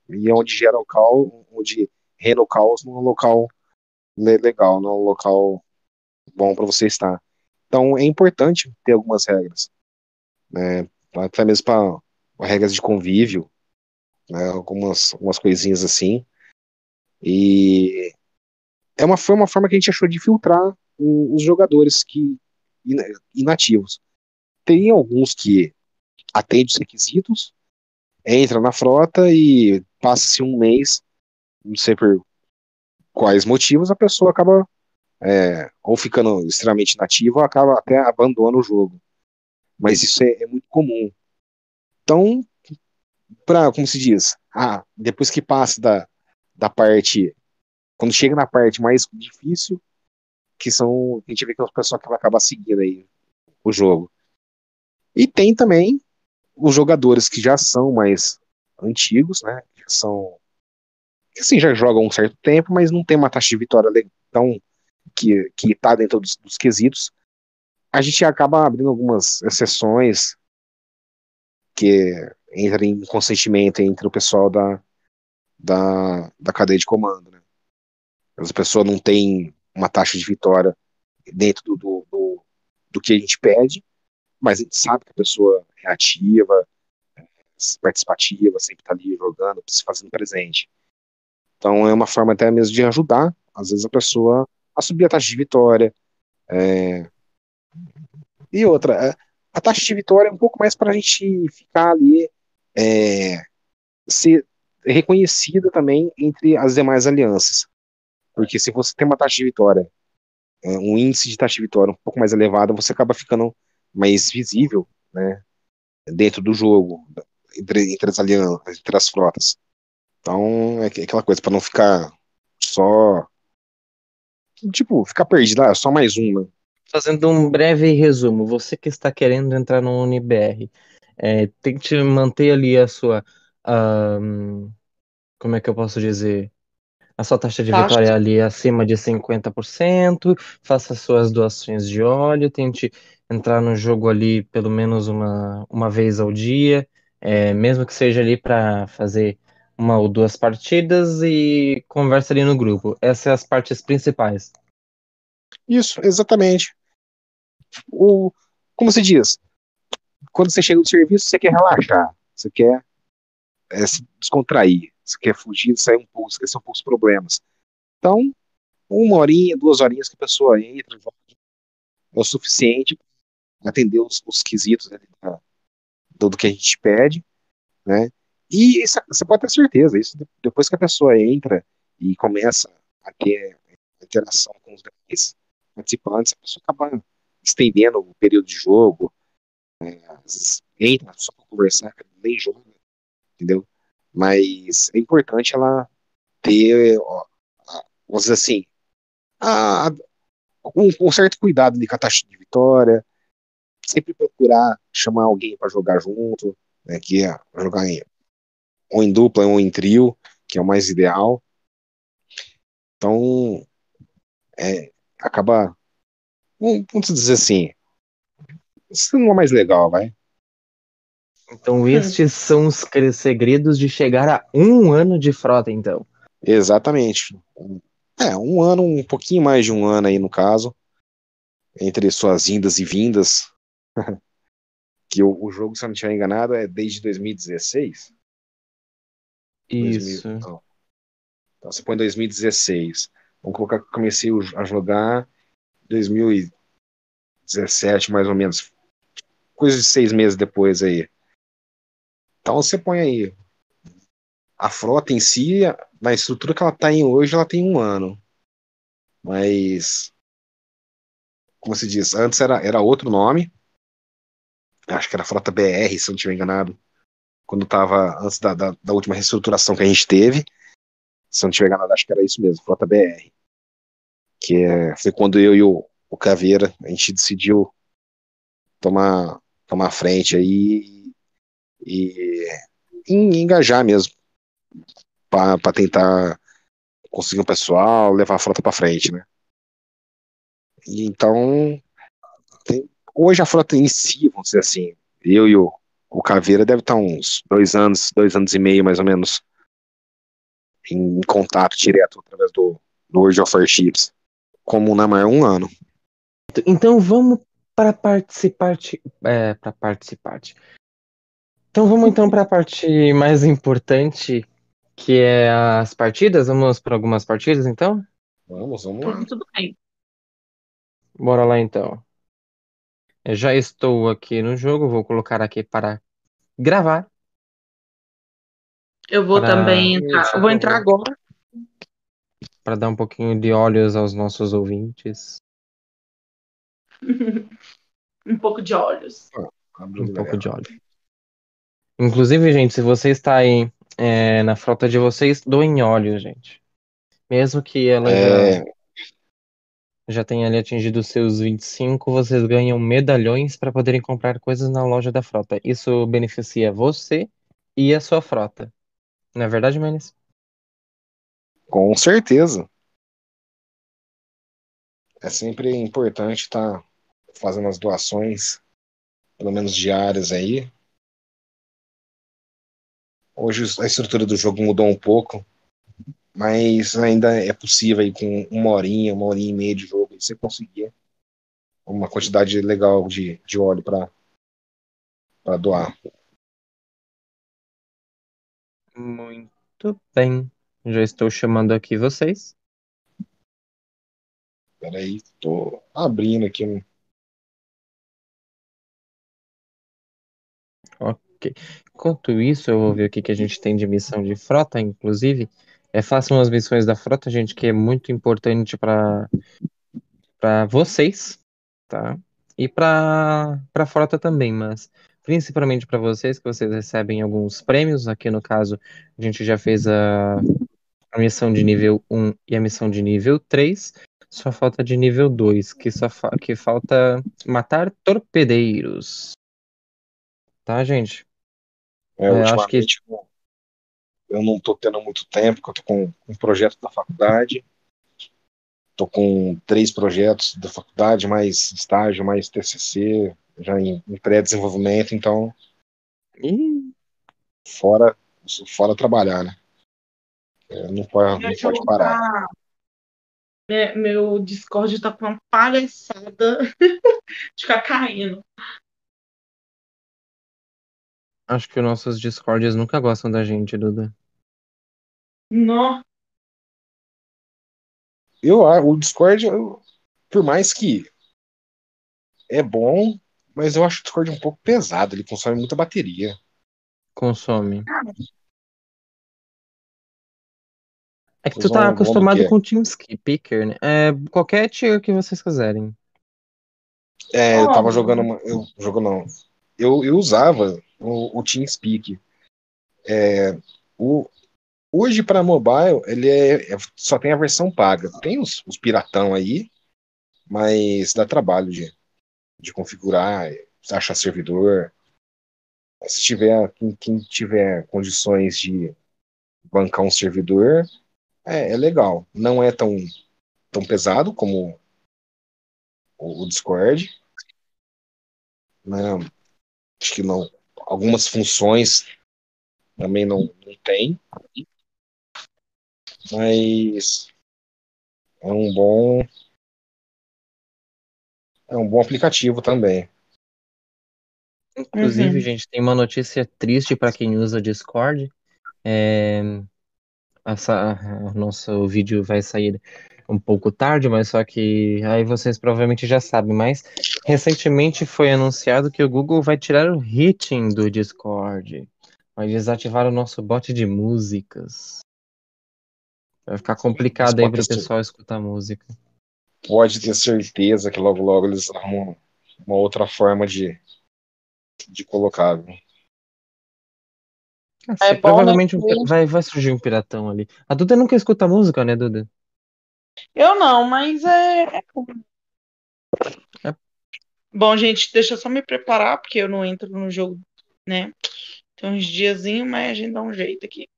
E onde gera o caos, onde reina o caos num local legal, num local bom para você estar. Então é importante ter algumas regras, né? Até mesmo para regras de convívio, né? Algumas, algumas coisinhas assim. E é uma, foi uma forma que a gente achou de filtrar os jogadores que inativos. Tem alguns que atendem os requisitos, entra na frota e passa-se um mês não sei por quais motivos, a pessoa acaba é, ou ficando extremamente nativa ou acaba até abandona o jogo. Mas isso é, é muito comum. Então, para como se diz, ah, depois que passa da, da parte quando chega na parte mais difícil, que são. A gente vê que é o pessoal que vai acabar seguindo aí o jogo. E tem também os jogadores que já são mais antigos, né? Que são. Que assim, já jogam um certo tempo, mas não tem uma taxa de vitória tão. Que, que tá dentro dos, dos quesitos. A gente acaba abrindo algumas exceções que entra em consentimento entre o pessoal da, da, da cadeia de comando. Né? As pessoas não têm uma taxa de vitória dentro do, do, do, do que a gente pede, mas a gente sabe que a pessoa é ativa, é participativa, sempre está ali jogando, se fazendo presente. Então é uma forma até mesmo de ajudar, às vezes, a pessoa a subir a taxa de vitória. É... E outra, é, a taxa de vitória é um pouco mais para a gente ficar ali, é... ser reconhecida também entre as demais alianças. Porque se você tem uma taxa de vitória, é, um índice de taxa de vitória um pouco mais elevado, você acaba ficando mais visível, né, dentro do jogo, entre, entre as alianças, entre as frotas. Então, é aquela coisa, para não ficar só. Tipo, ficar perdido, ah, só mais um, né? Fazendo um breve resumo, você que está querendo entrar no UniBR, é, tente manter ali a sua. Um, como é que eu posso dizer? a sua taxa de vitória é ali acima de 50%, faça suas doações de óleo, tente entrar no jogo ali pelo menos uma, uma vez ao dia, é, mesmo que seja ali para fazer uma ou duas partidas e conversa ali no grupo. Essas são as partes principais. Isso, exatamente. O, como se diz? Quando você chega do serviço, você quer relaxar, você quer é, se descontrair. Você quer fugir, sair um pouco, esquecer um pouco os problemas. Então, uma horinha, duas horinhas que a pessoa entra, é o suficiente para atender os, os quesitos né, do, do que a gente pede, né? E isso, você pode ter certeza, isso depois que a pessoa entra e começa a ter interação com os demais participantes, a pessoa acaba estendendo o período de jogo, é, entra só para conversar, nem joga, entendeu? Mas é importante ela ter, vamos dizer assim, a, um, um, certo cuidado de com a taxa de vitória, sempre procurar chamar alguém para jogar junto, né, que é jogar em, ou em dupla ou em trio, que é o mais ideal. Então, é, acaba, vamos dizer assim, isso não é mais legal, vai. Então, estes são os segredos de chegar a um ano de frota, então. Exatamente. É, um ano, um pouquinho mais de um ano aí no caso, entre suas indas e vindas. que o, o, jogo, se eu não estiver enganado, é desde 2016. Isso. 2000, então. então, você põe 2016. Vamos colocar que comecei a jogar 2017, mais ou menos. Coisa de seis meses depois aí. Então você põe aí a frota em si, na estrutura que ela está em hoje, ela tem um ano. Mas, como se diz, antes era, era outro nome. Acho que era Frota BR, se eu não estiver enganado. Quando estava antes da, da, da, última reestruturação que a gente teve. Se eu não estiver enganado, acho que era isso mesmo, Frota BR. Que é, foi quando eu e o, o Caveira, a gente decidiu tomar, tomar frente aí e, engajar mesmo para tentar conseguir um pessoal, levar a frota para frente, né? E então, tem, hoje a frota em si, vamos dizer assim, eu e o, o Caveira deve estar uns dois anos, dois anos e meio mais ou menos em contato direto através do, do World of Warships, como na maior um ano. Então vamos para participar, é, para participar, então vamos então para a parte mais importante, que é as partidas. Vamos para algumas partidas então? Vamos, vamos lá. Tudo bem. Bora lá então. Eu já estou aqui no jogo, vou colocar aqui para gravar. Eu vou para... também entrar. Eu vou entrar agora. Para dar um pouquinho de olhos aos nossos ouvintes. um pouco de olhos. Um pouco de olhos. Inclusive, gente, se você está aí é, na frota de vocês, doem óleo, gente. Mesmo que ela É, já, já tenha ali atingido seus 25, vocês ganham medalhões para poderem comprar coisas na loja da frota. Isso beneficia você e a sua frota. Não é verdade, Menes? com certeza. É sempre importante estar fazendo as doações, pelo menos diárias aí. Hoje a estrutura do jogo mudou um pouco, mas ainda é possível aí com uma horinha, uma horinha e meia de jogo, você conseguir uma quantidade legal de, de óleo para doar. Muito bem. Já estou chamando aqui vocês. Peraí, tô abrindo aqui. um- Ok. Enquanto isso, eu vou ver o que que a gente tem de missão de frota, inclusive. É, façam as missões da frota, gente, que é muito importante para para vocês, tá? E para a frota também, mas principalmente para vocês, que vocês recebem alguns prêmios. Aqui no caso, a gente já fez a, a missão de nível 1 e a missão de nível 3. Só falta de nível 2, que só fa- que falta matar torpedeiros. Tá, gente? É, É, acho que ultimamente eu não tô tendo muito tempo, porque eu tô com um projeto da faculdade. Tô com três projetos da faculdade, mais estágio, mais TCC, já em, em pré-desenvolvimento, então Ih, fora, fora trabalhar, né? É, não pode, não pode parar. É, meu Discord tá com uma palhaçada de ficar caindo. acho que os nossos Discords nunca gostam da gente, Duda. Nó. Eu, a- o Discord, eu- por mais que é bom, mas eu acho o Discord um pouco pesado, ele consome muita bateria. Consome. É que tu tá acostumado quê? com o TeamSpeaker, né? É, qualquer tier que vocês quiserem. É, eu tava jogando, uma- eu jogo não. Eu, eu usava o, o TeamSpeak. É, o, hoje para mobile ele é, é- só tem a versão paga. Tem os, os piratão aí, mas dá trabalho de, de configurar, achar servidor. Se tiver quem, quem tiver condições de bancar um servidor, é, é legal. Não é tão tão pesado como o, o Discord. Né? Acho que não. Algumas funções também não, não tem. Mas é um bom. É um bom aplicativo também. Inclusive, Uhum. gente, tem uma notícia triste para quem usa Discord. É, essa, o nosso vídeo vai sair um pouco tarde, mas só que aí vocês provavelmente já sabem. Mas recentemente foi anunciado que o Google vai tirar o hitting do Discord. Vai desativar o nosso bot de músicas. Vai ficar complicado aí pode para o ser- pessoal escutar música. Pode ter certeza que logo logo eles arrumam uma outra forma de, de colocar. viu? Ah, É bom, né, provavelmente um vai, vai surgir um piratão ali. A Duda nunca escuta música, né, Duda? Eu não, mas é. é bom. É. Bom, gente, deixa eu só me preparar, porque eu não entro no jogo, né? Tem uns diazinhos, mas a gente dá um jeito aqui.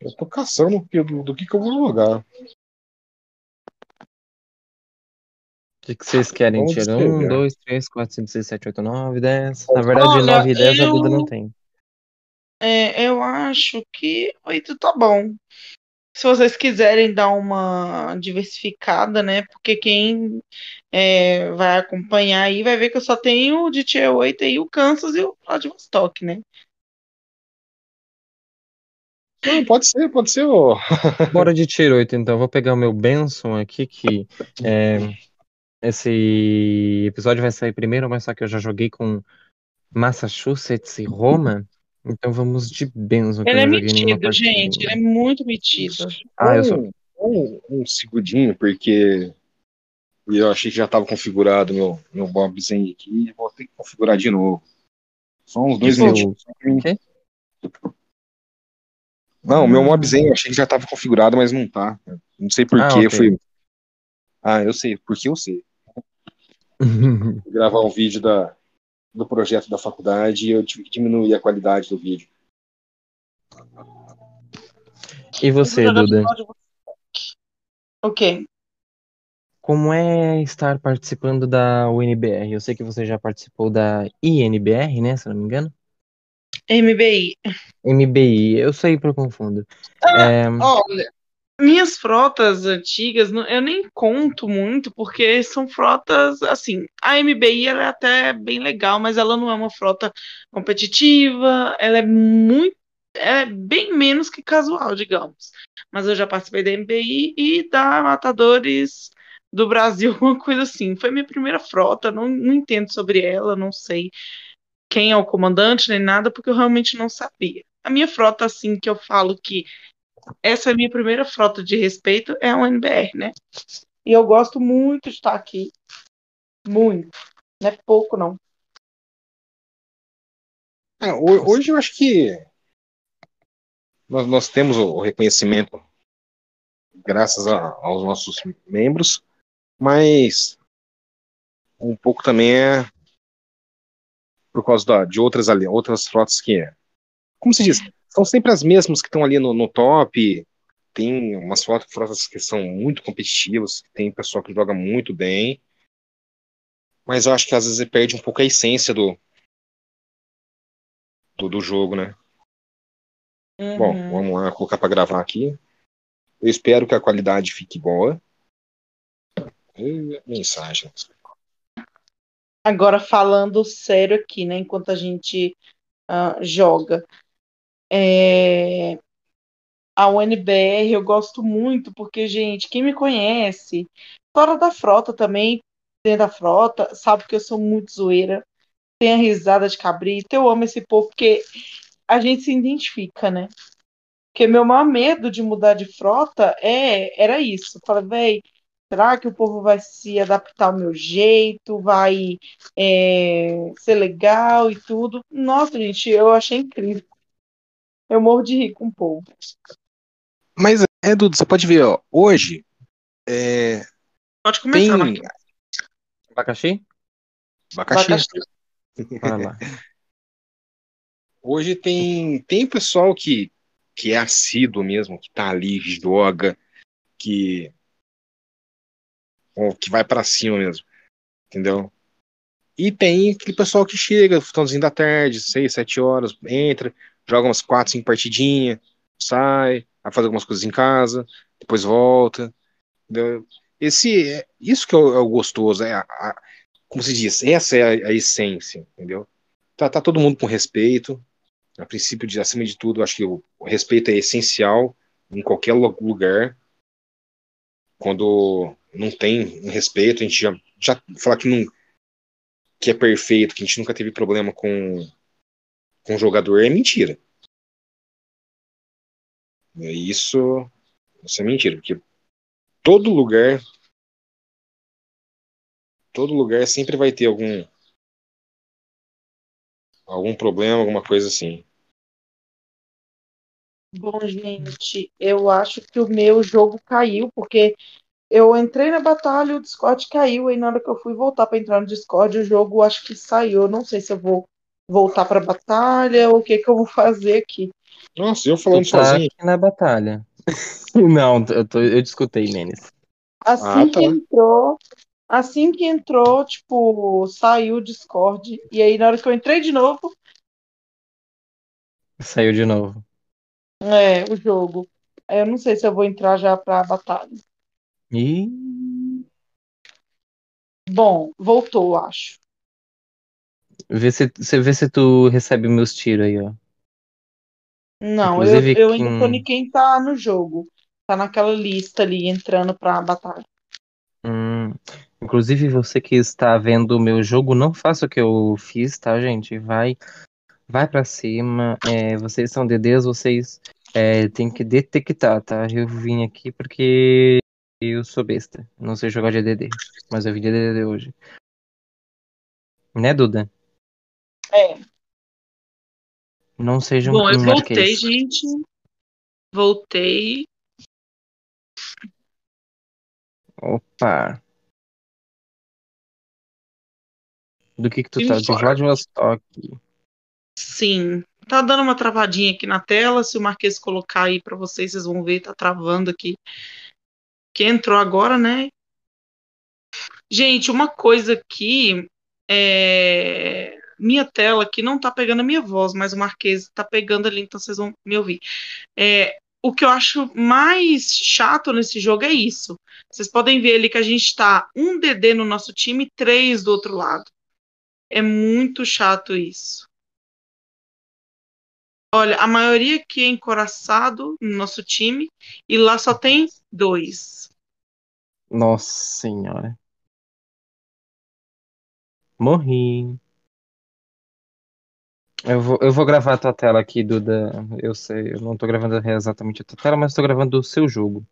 Eu tô caçando do, do que, que eu vou jogar. O que que vocês querem? Vamos Tira um, descrever. dois, três, quatro, cinco, seis, sete, oito, nove, dez. Na verdade, Olha, nove e dez a Duda eu- não tem. É, eu acho que oito tá bom. Se vocês quiserem dar uma diversificada, né? Porque quem é, vai acompanhar aí vai ver que eu só tenho de Tier 8 aí, o Kansas e o Vladivostok, né? Não, pode ser, pode ser. ô. Bora de Tier 8, então. Vou pegar o meu Benson aqui, que é, esse episódio vai sair primeiro, mas só que eu já joguei com Massachusetts e Roma. Então vamos de Benson, Ele é metido, gente. Ele é muito metido. Ah, eu sou. Um, um, um segundinho, porque eu achei que já estava configurado meu, meu Bobzinho aqui vou ter que configurar de novo. Só uns dois Tipo, minutinhos. só pra mim- quê? Não, o meu Ah. mobzinho eu achei que já tava configurado, mas não tá. Não sei por Ah, que ok. foi. Ah, eu sei, porque eu sei. Fui gravar um vídeo da, do projeto da faculdade e eu tive que diminuir a qualidade do vídeo. E você, Duda? Ok. Como é estar participando da UNBR? Eu sei que você já participou da INBR, né? Se eu não me engano. MBI. MBI, eu eu confundo. É, Olha, minhas frotas antigas, eu nem conto muito, porque são frotas, assim, a MBI ela é até bem legal, mas ela não é uma frota competitiva, ela é muito, é bem menos que casual, digamos. Mas eu já participei da MBI e da Matadores do Brasil, uma coisa assim. Foi minha primeira frota, não, não entendo sobre ela, não sei quem é o comandante nem nada, porque eu realmente não sabia. A minha frota, assim, que eu falo que essa é a minha primeira frota de respeito, é a UNBR, né? E eu gosto muito de estar aqui. Muito. Não é pouco, não. Ho- hoje eu acho que nós, nós temos o reconhecimento graças a- aos nossos membros, mas um pouco também é por causa da- de outras ali, outras frotas que é. Como se diz, são sempre as mesmas que estão ali no, no top. Tem umas frotas, que são muito competitivas, tem pessoal que joga muito bem, mas eu acho que às vezes perde um pouco a essência do, do, do jogo, né? Bom, Uhum. vamos lá, colocar para gravar aqui. Eu espero que a qualidade fique boa. E mensagem. Agora falando sério aqui, né? Enquanto a gente ah, joga. É, A UNBR eu gosto muito, porque, gente, quem me conhece, fora da frota também, dentro da frota, sabe que eu sou muito zoeira. Tem a risada de cabrito. Eu amo esse povo, porque a gente se identifica, né? Porque meu maior medo de mudar de frota é, era isso. Fala, véi, será que o povo vai se adaptar ao meu jeito? Vai é, ser legal e tudo? Nossa, gente, eu achei incrível. Eu morro de rir com o povo. Mas, é, Dudu, você pode ver, ó, hoje é, Pode tem começar, Marquinhos. abacaxi? abacaxi. Abacaxi. Hoje tem, tem pessoal que, que é assíduo mesmo, que tá ali, joga, que, que vai para cima mesmo, entendeu? E tem aquele pessoal que chega, finalzinho da tarde, seis, sete horas, entra, joga umas quatro, cinco partidinhas, sai, vai fazer algumas coisas em casa, depois volta. entendeu? Esse, é- isso que é o, é o gostoso, é a, a- como se diz, essa é a, a essência, entendeu? Tratar todo mundo com respeito, a princípio, de, acima de tudo, acho que o, o respeito é essencial em qualquer lu- lugar. Quando não tem um respeito, a gente já, já falar que não que é perfeito, que a gente nunca teve problema com com jogador é mentira. É Isso, isso é mentira, porque todo lugar todo lugar sempre vai ter algum algum problema, alguma coisa assim. Bom, gente, eu acho que o meu jogo caiu, porque eu entrei na batalha e o Discord caiu, aí na hora que eu fui voltar para entrar no Discord, o jogo acho que saiu. Eu não sei se eu vou voltar para a batalha ou o que que eu vou fazer aqui. Nossa, eu falando Tu tá sozinho. aqui na batalha. Não, eu, tô, eu te escutei, Menes. Assim Ah, tá. que entrou, assim que entrou, tipo, saiu o Discord, e aí na hora que eu entrei de novo, Saiu de novo. É, o jogo. Aí Eu não sei se eu vou entrar já para a batalha. Ih, Bom, voltou, acho. vê se, você vê se tu recebe meus tiros aí, ó. Não, eu, Inclusive, eu ainda tô quem- em quem tá no jogo. Tá naquela lista ali, entrando pra batalha. Hum, inclusive, você que está vendo o meu jogo, não faça o que eu fiz, tá, gente? Vai, vai para cima. É, vocês são DDs, vocês é, têm que detectar, tá? Eu vim aqui porque eu sou besta. Não sei jogar de DD, mas eu vim de DD hoje. Né, Duda? É. Não sejam Bom, eu voltei, gente. Voltei. Opa. Do que que tu Sim, tá? De. Vladivostok. Sim. Tá dando uma travadinha aqui na tela. Se o Marquês colocar aí para vocês, vocês vão ver, tá travando aqui. Que entrou agora, né? Gente, uma coisa aqui é minha tela aqui não tá pegando a minha voz, mas o Marquês tá pegando ali, então vocês vão me ouvir. É, o que eu acho mais chato nesse jogo é isso. Vocês podem ver ali que a gente tá um DD no nosso time e três do outro lado. É muito chato isso. Olha, a maioria aqui é encoraçado no nosso time e lá só tem dois. Nossa senhora. Morri. Eu vou, eu vou gravar a tua tela aqui, Duda. Eu sei, eu não tô gravando exatamente a tua tela, mas tô gravando o seu jogo.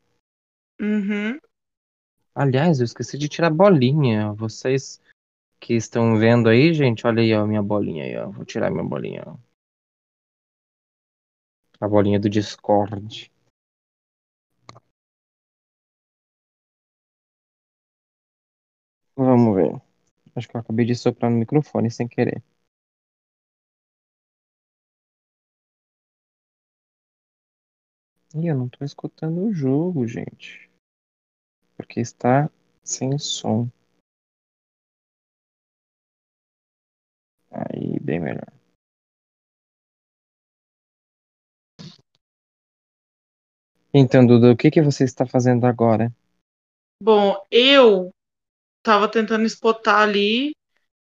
Uhum. Aliás, eu esqueci de tirar a bolinha. Vocês que estão vendo aí, gente, olha aí, ó, minha bolinha aí, ó. Vou tirar minha bolinha, ó. A bolinha do Discord. Vamos ver. Acho que eu acabei de soprar no microfone sem querer. Ih, eu não tô escutando o jogo, gente. Porque está sem som. Aí, bem melhor. Então, Duda, o que que você está fazendo agora? Bom, eu tava tentando spotar ali,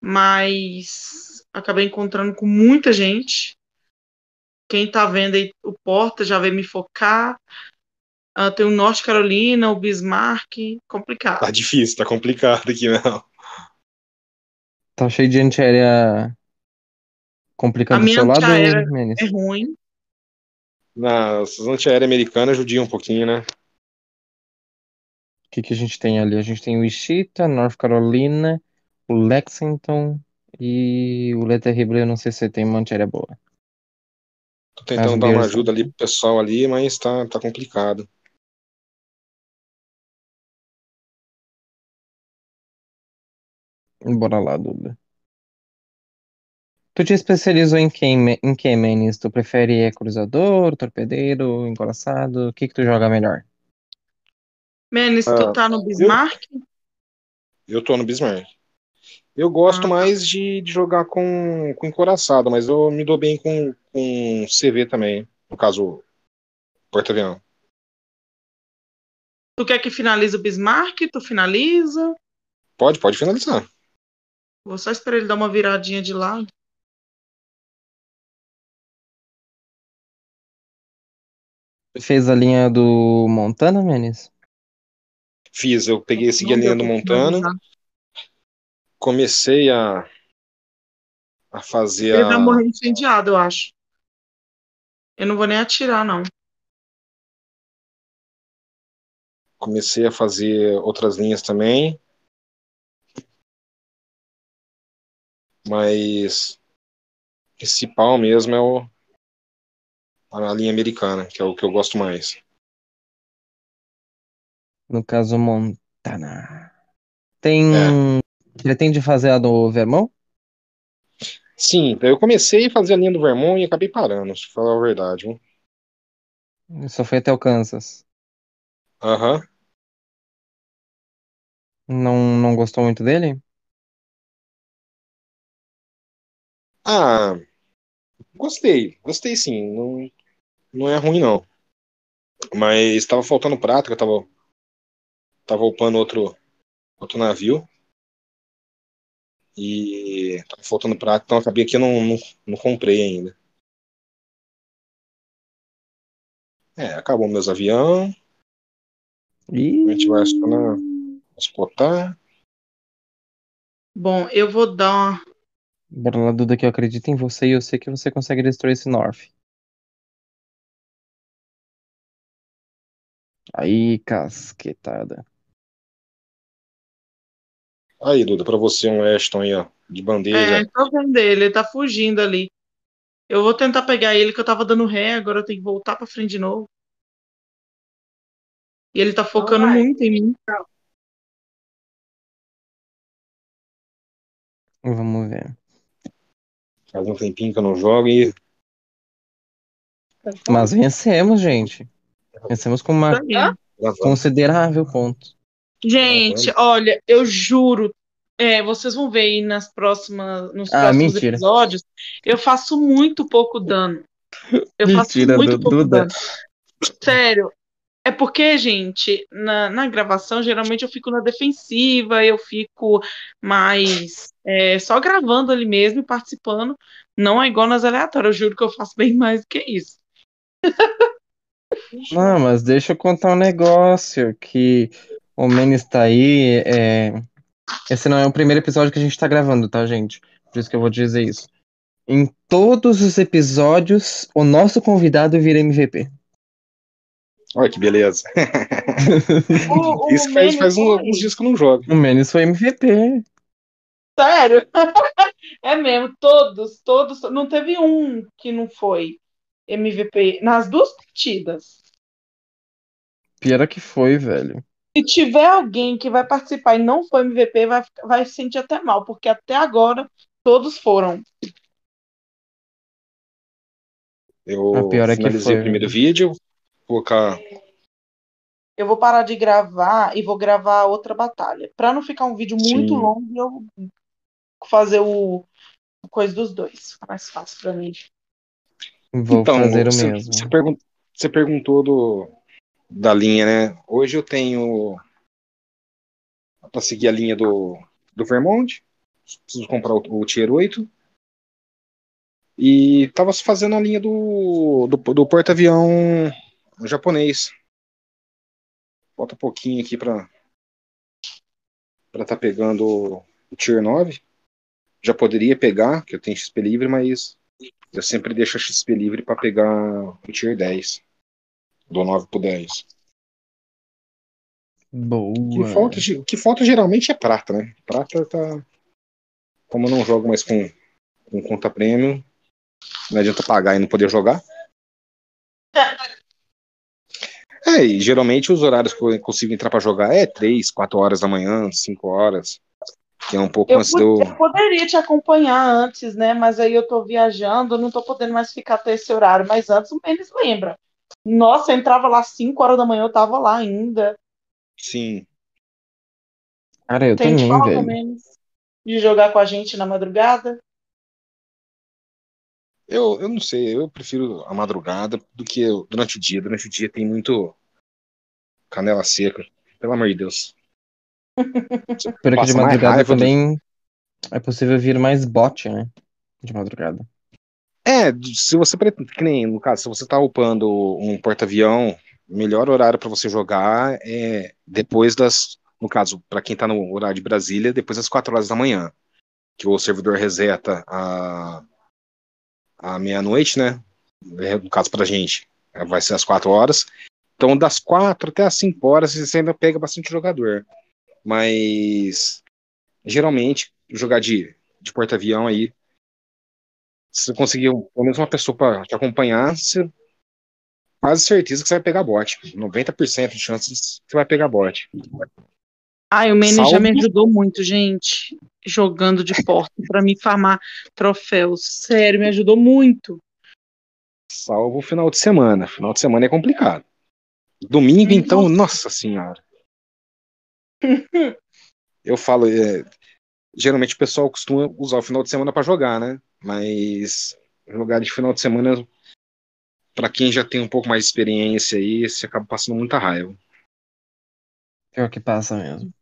mas acabei encontrando com muita gente. Quem tá vendo aí o Porta já veio me focar. Ah, tem o Norte Carolina, o Bismarck, complicado. Tá difícil, tá complicado aqui, não. Tá cheio de antiaérea complicando do minha seu lado, Menes? é ruim. Na antiaérea americana judia um pouquinho, né? O que que a gente tem ali? A gente tem o Wichita, North Carolina, o Lexington e o Le Terrible, eu não sei se tem uma antiaérea boa. Tô tentando dar uma ajuda ali pro pessoal ali, mas tá, tá complicado. Bora lá, Duda. Tu te especializou em quem, Me- em que, Menes? Tu prefere é, cruzador, torpedeiro, encoraçado? O que que tu joga melhor? Menes, tu Ah, tá no Bismarck? Eu tô no Bismarck. Eu gosto Ah, mais de, de jogar com, com encoraçado, mas eu me dou bem com, com CV também. No caso, porta-avião. tu quer que finalize o Bismarck? Tu finaliza? Pode, pode finalizar. Vou só esperar ele dar uma viradinha de lado. Fez a linha do Montana, Menes? Fiz, eu peguei, segui a linha do Montana, comecei a, a fazer Ele vai a. morrer incendiado, eu acho. Eu não vou nem atirar, não. Comecei a fazer outras linhas também. Mas principal mesmo é o, a linha americana, que é o que eu gosto mais. No caso, Montana. Tem. É. Pretende fazer a do Vermont? Sim, eu comecei a fazer a linha do Vermont e acabei parando, se falar a verdade. viu? Só foi até o Kansas. Aham. Não, não gostou muito dele? Ah, gostei, gostei sim. Não, não é ruim não. Mas estava faltando prática, eu tava, tava upando outro, outro navio. E tava faltando prática, então acabei que eu não, não, não comprei ainda. É, acabou meus aviões, a gente vai só na exportar. Bom, eu vou dar uma. Bora lá, Duda, que eu acredito em você e eu sei que você consegue destruir esse North. Aí, casquetada. Aí, Duda, pra você um Ashton aí, ó, de bandeja. É, tô vendo ele, ele tá fugindo ali. Eu vou tentar pegar ele, que eu tava dando ré, agora eu tenho que voltar pra frente de novo. E ele tá focando Vai. muito em mim. Vamos ver. Faz um tempinho que eu não jogo e. Mas vencemos, gente. Vencemos com uma considerável ponto. Gente, olha, eu juro, é, vocês vão ver aí nas próximas, nos Ah, próximos mentira. episódios, eu faço muito pouco dano. Eu faço Mentira, muito Du- pouco Duda. dano. Sério. É porque, gente, na, na gravação, geralmente eu fico na defensiva, eu fico mais é, só gravando ali mesmo e participando. Não é igual nas aleatórias, eu juro que eu faço bem mais do que isso. Não, mas deixa eu contar um negócio que o Menes tá aí. é, Esse não é o primeiro episódio que a gente tá gravando, tá, gente? Por isso que eu vou dizer isso. Em todos os episódios, o nosso convidado vira MVP. Olha que beleza. O, o Isso faz, faz um- alguns dias que eu não jogo. O Menes foi MVP. Sério? É mesmo, todos, todos. Não teve um que não foi MVP nas duas partidas. Pior que foi, velho. Se tiver alguém que vai participar e não foi MVP, vai, vai se sentir até mal, porque até agora todos foram. Eu A pior é que foi, o primeiro vídeo, vou colocar. Eu vou parar de gravar e vou gravar outra batalha. Pra não ficar um vídeo muito Sim. longo, eu vou fazer o coisa dos dois. Fica mais fácil pra mim. Vou Então, fazer o você, mesmo. Você, pergun- você perguntou do, da linha, né? Hoje eu tenho para seguir a linha do, do Vermont. Preciso comprar o, o Tier 8. E tava fazendo a linha do, do, do porta-avião japonês. Falta um pouquinho aqui para para tá pegando o Tier 9. Já poderia pegar, que eu tenho XP livre, mas eu sempre deixo a XP livre para pegar o Tier 10. Do 9 pro 10. O que Boa. falta, que falta geralmente é prata, né? Prata tá. Como eu não jogo mais com, com conta premium, não adianta pagar e não poder jogar. É, e geralmente os horários que eu consigo entrar pra jogar é 3, 4 horas da manhã, 5 horas. Que é um pouco Eu, antes do. eu poderia te acompanhar antes, né? Mas aí eu tô viajando, não tô podendo mais ficar até esse horário. Mas antes o Menes lembra. Nossa, eu entrava lá 5 horas da manhã, eu tava lá ainda. Sim. Cara, eu Tem também, falta, velho. Menes, de jogar com a gente na madrugada. Eu, eu não sei, eu prefiro a madrugada do que durante o dia. Durante o dia tem muito canela seca. Pelo amor de Deus. Espero que de madrugada raiva de- também é possível vir mais bot, né? De madrugada. É, se você pretende, que nem no caso, se você tá upando um porta-avião, o melhor horário para você jogar é depois das, no caso, para quem tá no horário de Brasília, depois das 4 horas da manhã, que o servidor reseta a a meia-noite, né? É, No caso pra gente, é, vai ser às 4 horas. Então, das 4 até as 5 horas, você ainda pega bastante jogador. Mas geralmente jogar de, de porta-avião aí se você conseguir pelo menos uma pessoa para te acompanhar, você quase certeza que você vai pegar bot. 90% de chances que você vai pegar bot. Ai, o Salvo- já me ajudou muito, gente. Jogando de porta pra me farmar troféus. Sério, me ajudou muito. Salvo o final de semana. Final de semana é complicado. Domingo, então, nossa senhora. Eu falo, é, geralmente o pessoal costuma usar o final de semana para jogar, né? Mas jogar de final de semana, para quem já tem um pouco mais de experiência aí, você acaba passando muita raiva. Pior que passa mesmo.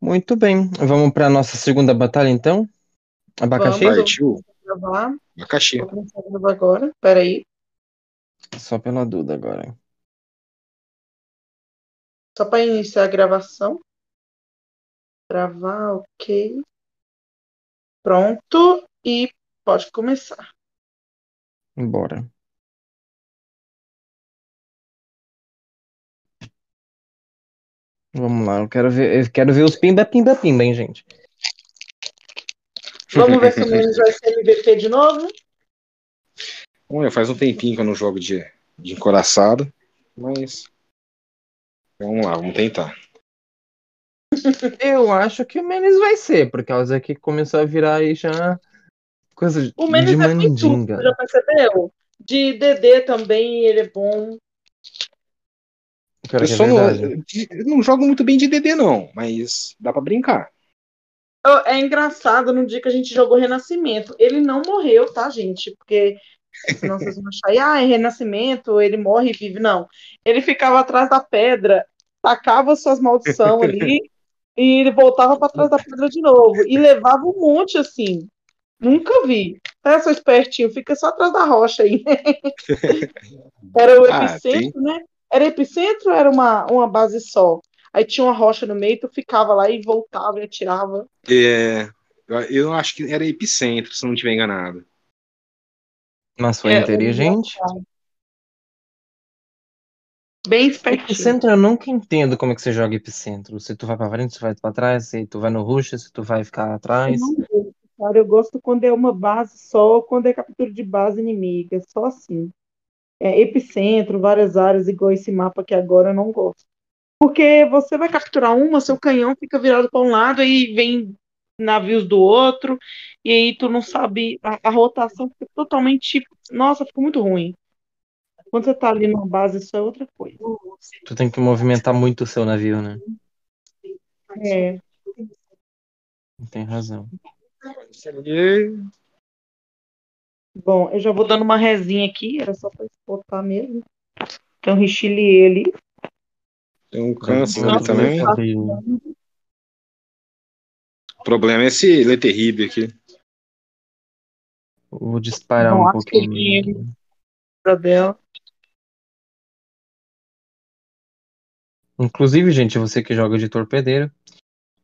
Muito bem. Vamos para nossa segunda batalha, então? Abacaxi? Vamos. Partiu, abacaxi. Vou começar agora. Peraí. Só pela Duda agora. Só para iniciar a gravação. Gravar, ok. Pronto. E pode começar. Bora. Vamos lá, eu quero ver, eu quero ver os pimba, pimba, pimba, hein, gente? Vamos ver se o Menes vai ser MVP de novo. Bom, faz um tempinho que eu não jogo de, de encoraçado, mas Vamos lá, vamos tentar. Eu acho que o Menes vai ser, por causa que começou a virar aí já coisa O Menes de é mandinga. já percebeu? De DD também, ele é bom. Pior Eu é não, não jogo muito bem de DD, não, mas dá pra brincar. É engraçado, no dia que a gente jogou Renascimento, ele não morreu, tá, gente? Porque senão vocês vão achar, ah, é Renascimento, ele morre e vive. Não. Ele ficava atrás da pedra, tacava suas maldições ali, e ele voltava para trás da pedra de novo. E levava um monte assim. Nunca vi. É, seu espertinho, fica só atrás da rocha aí. Era o Ah, epicentro, né? Era epicentro ou era uma, uma base só? Aí tinha uma rocha no meio, tu ficava lá e voltava e atirava. É, eu- eu acho que era epicentro, se não estiver enganado. Mas foi É, inteligente. Bem espertinho. Epicentro eu nunca entendo como é que você joga epicentro. Se tu vai pra frente, se tu vai pra trás, se tu vai no rush, se tu vai ficar Eu atrás. não gosto, cara. Eu gosto quando é uma base só, quando é captura de base inimiga, só assim. É, epicentro, várias áreas, igual esse mapa aqui agora, eu não gosto. Porque você vai capturar uma, seu canhão fica virado para um lado, aí vem navios do outro, e aí tu não sabe, a, a rotação fica totalmente, nossa, fica muito ruim. Quando você tá ali numa base, isso é outra coisa. Tu tem que movimentar muito o seu navio, né? É, Tem razão. Bom, eu já vou dando uma resinha aqui, era só para botar mesmo. Tem um richelieu ali. Tem um câncer ali também. Problema é esse Le Terrible aqui. Vou disparar um pouquinho. Inclusive, gente, você que joga de torpedeiro,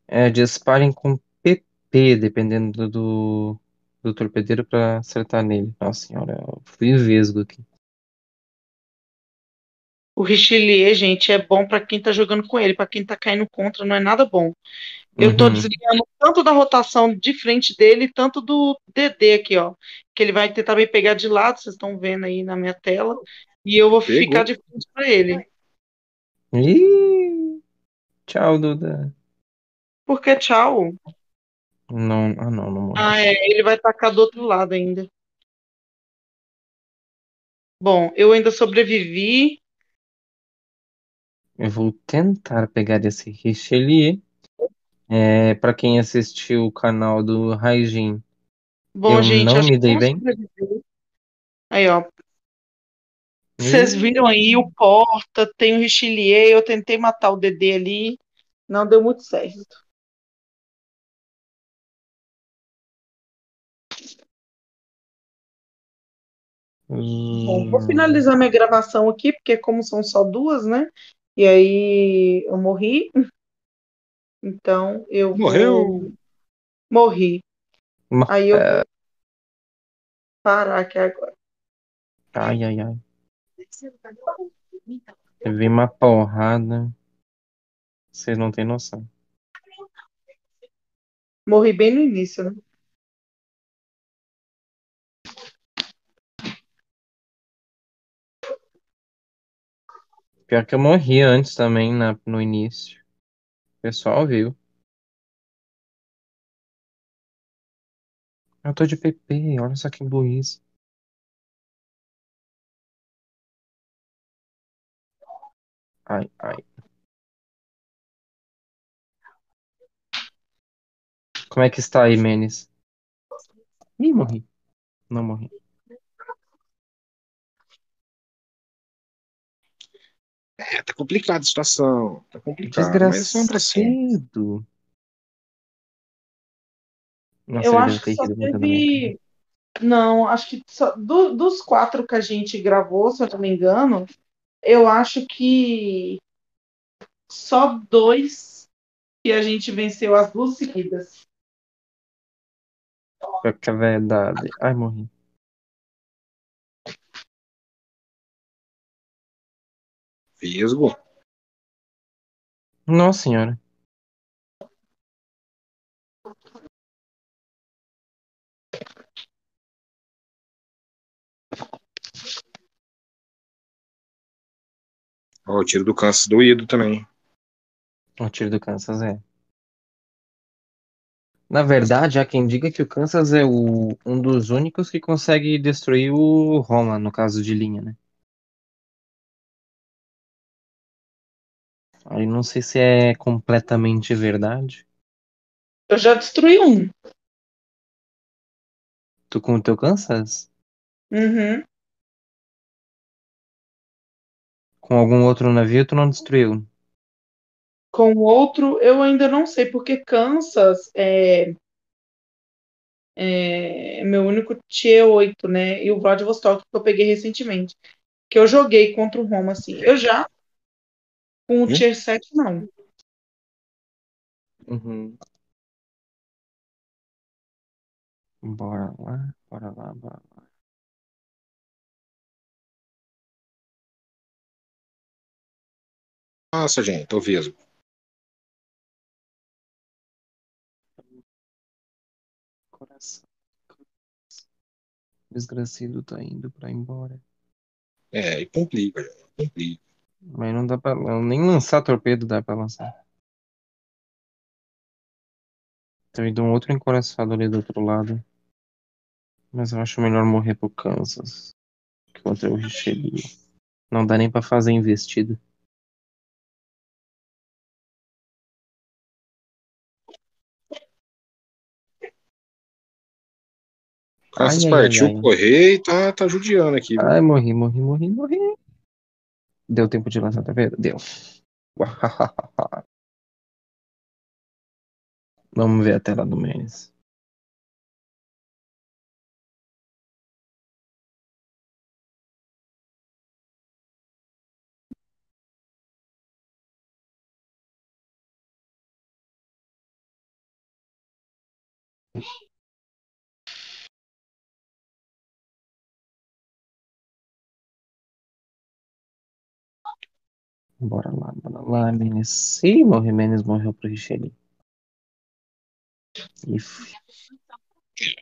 é, disparem com PP, dependendo do, do torpedeiro, pra acertar nele. Nossa senhora, eu fui vesgo aqui. O Richelieu, gente, é bom pra quem tá jogando com ele, pra quem tá caindo contra, não é nada bom. Eu tô Uhum. desligando tanto da rotação de frente dele, tanto do DD aqui, ó. Que ele vai tentar me pegar de lado, vocês estão vendo aí na minha tela. E eu vou Pegou. ficar de frente pra ele. Ih, tchau, Duda. Porque tchau. Não, ah, não, não. Ah, é, ele vai tacar do outro lado ainda. Bom, eu ainda sobrevivi. Eu vou tentar pegar esse Richelieu. É, para quem assistiu o canal do Raijin, Bom, Eu gente, não me dei bem. Aí, ó. Vocês viram aí o Porta, tem o Richelieu, eu tentei matar o DD ali, não deu muito certo. Bom, vou Hum, finalizar minha gravação aqui, porque como são só duas, né? E aí eu morri. Então eu vou Morreu. morri. Ma- Aí eu vou parar aqui agora. Ai, ai, ai. Levei uma porrada. Vocês não têm noção. Morri bem no início, né? Pior que eu morri antes também na, no início. Pessoal viu. Eu tô de PP, olha só que burrice. Ai, ai. Como é que está aí, Menes? Ih, morri. Não morri. É, tá complicada a situação. Tá complicado. Cima. Desgracedo. Nossa, Eu acho que só teve. Não, acho que só... do- dos quatro que a gente gravou, se eu não me engano, eu acho que só dois que a gente venceu as duas seguidas. é verdade. Ai, morri. Vesgo. Nossa senhora. Ó, o tiro do Kansas doído também. O tiro do Kansas é. Na verdade, há quem diga que o Kansas é o, um dos únicos que consegue destruir o Roma, no caso de linha, né? Aí não sei se é completamente verdade. Eu já destruí um. Tu com o teu Kansas? Uhum. Com algum outro navio tu não destruiu? Com outro, eu ainda não sei, porque Kansas é, é meu único Tier 8, né? E o Vladivostok que eu peguei recentemente. Que eu joguei contra o Roma, assim. Eu já. Com o Hum? Tier 7, não. Uhum. Bora lá, bora lá, bora lá. Nossa, gente, tô vivo. Coração. Desgracido tá indo pra embora. É, e complica, complica. Mas não dá pra. Nem lançar torpedo dá pra lançar. Tem um outro encoraçado ali do outro lado. Mas eu acho melhor morrer pro Kansas. Contra o Richelieu. Não dá nem pra fazer investida. Kansas Ai, ai, ai, partiu ai. correr e tá, tá judiando aqui. Ai, morri, morri, morri, morri. Deu tempo de lançar torpedo? Deu. Vamos ver a tela do Menes. Bora lá, bora lá, Menes. Ih, morreu, Menes morreu pro Richelieu. If.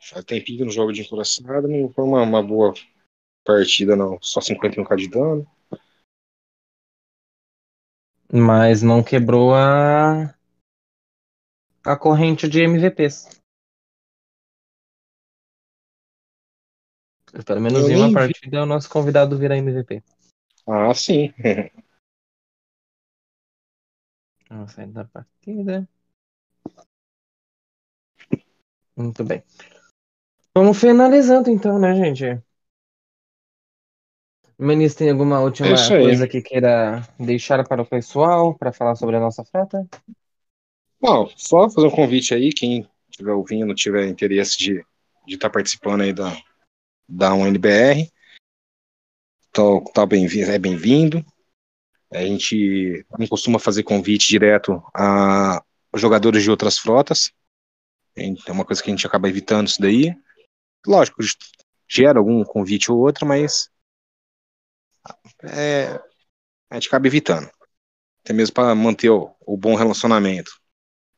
Faz tempinho que não jogo de encoraçado, não foi uma, uma boa partida, não. Só 51k de dano. Mas não quebrou a. a corrente de MVPs. Pelo menos Eu em uma vi. partida o nosso convidado vira MVP. Ah, sim. Vamos sair da partida. Muito bem. Vamos finalizando então, né, gente? Menis, tem alguma última É coisa que queira deixar para o pessoal para falar sobre a nossa frota? Bom, só fazer um convite aí, quem estiver ouvindo, tiver interesse de estar participando aí da, da UNBR, tô, tá bem-vindo, é bem-vindo. A gente não costuma fazer convite direto a jogadores de outras frotas. É uma coisa que a gente acaba evitando isso daí. Lógico, gera algum convite ou outro, mas é, a gente acaba evitando. Até mesmo para manter o, o bom relacionamento.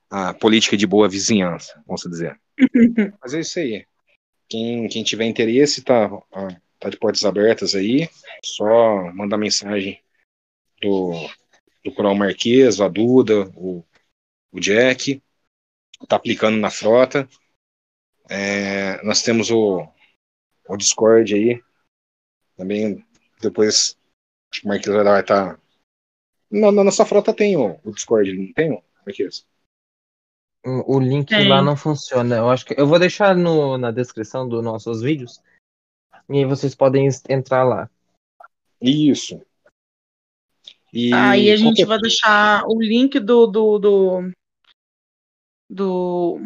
A política de boa vizinhança, vamos dizer. Mas é isso aí. Quem, quem tiver interesse, tá, tá de portas abertas aí. Só mandar mensagem do, do Coral Marquês, a Duda, o, o Jack. Tá aplicando na frota. É, nós temos o, o Discord aí. Também depois o Marquês vai estar. Na, na nossa frota tem o, o Discord, não tem, Marquês? O link Tem. lá não funciona. Eu acho que eu vou deixar no, na descrição dos nossos vídeos. E aí vocês podem entrar lá. Isso. E Aí a gente qualquer- vai deixar o link do, do, do, do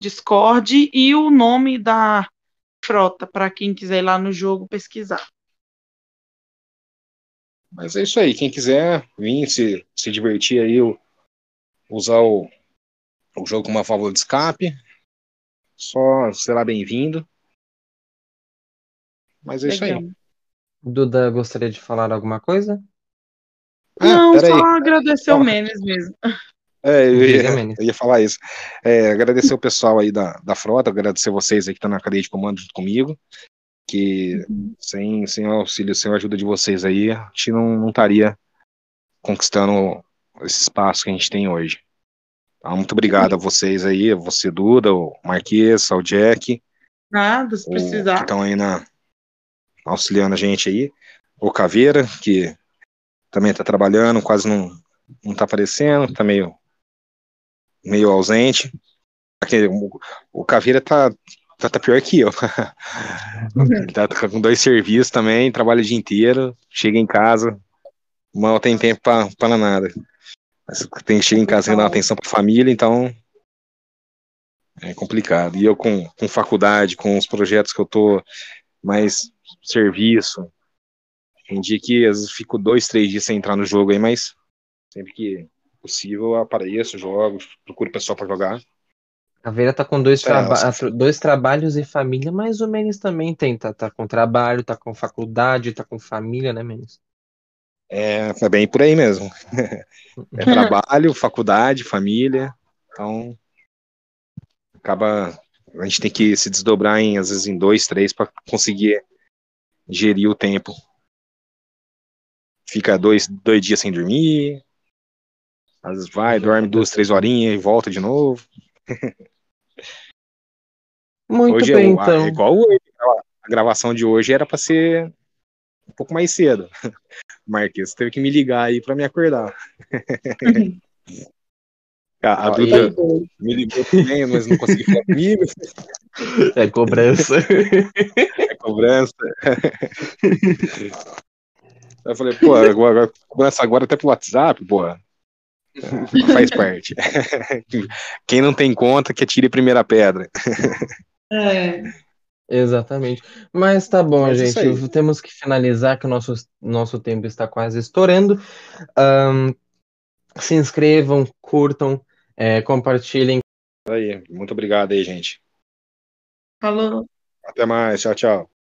Discord e o nome da frota para quem quiser ir lá no jogo pesquisar. Mas é isso aí. Quem quiser vir se, se divertir aí, o- usar o, o jogo como uma válvula de escape, só será bem-vindo. Mas é isso aí. Legal. Duda, gostaria de falar alguma coisa? Ah, Não, peraí. só agradecer o. Menes mesmo. É, eu ia, eu ia falar isso. É, agradecer o pessoal aí da, da frota, agradecer vocês aí que estão na cadeia de comando junto comigo, que sem, sem o auxílio, sem a ajuda de vocês aí, a gente não, não estaria conquistando esse espaço que a gente tem hoje. Então, muito obrigado a vocês aí, você, Duda, o Marquês, o Jack. Nada, se precisar. Que estão aí na, auxiliando a gente aí. O Caveira, que também está trabalhando, quase não, não tá aparecendo, tá meio, meio ausente. Aquele, o, o Caveira tá, tá, tá pior que eu. Ele tá com dois serviços também, trabalha o dia inteiro, chega em casa, mal tem tempo pra nada. Mas tem que chegar em casa e dar atenção pra família, então é complicado. E eu com, com faculdade, com os projetos que eu tô, mais serviço, tem dia que às vezes fico dois, três dias sem entrar no jogo aí, mas sempre que possível eu apareço, jogo, procuro pessoal pra jogar. Caveira tá com dois, É, traba nossa. dois trabalhos e família, mas o Menes também tem. Tá, tá com trabalho, tá com faculdade, tá com família, né, Menes? É, é bem por aí mesmo. É trabalho, faculdade, família. Então, acaba. A gente tem que se desdobrar em, às vezes, em dois, três, para conseguir gerir o tempo. Fica dois, dois dias sem dormir. Às vezes vai, dorme duas, três horinhas e volta de novo. Muito hoje bem, é, o- a- então. é igual hoje. A gravação de hoje era para ser um pouco mais cedo. Marquês teve que me ligar aí para me acordar. A, a Duda e- me ligou também, mas não conseguiu falar comigo. É cobrança. É cobrança. Eu falei, pô, agora, agora- cobrança agora até pro WhatsApp, porra. É, Faz parte. Quem não tem conta, que atire a primeira pedra. É. Exatamente. Mas tá bom, Mas isso gente. aí. Temos que finalizar, que o nosso, nosso tempo está quase estourando. Ahn, se inscrevam, curtam, é, compartilhem. Aí, muito obrigado aí, gente. Falou. Até mais, tchau, tchau.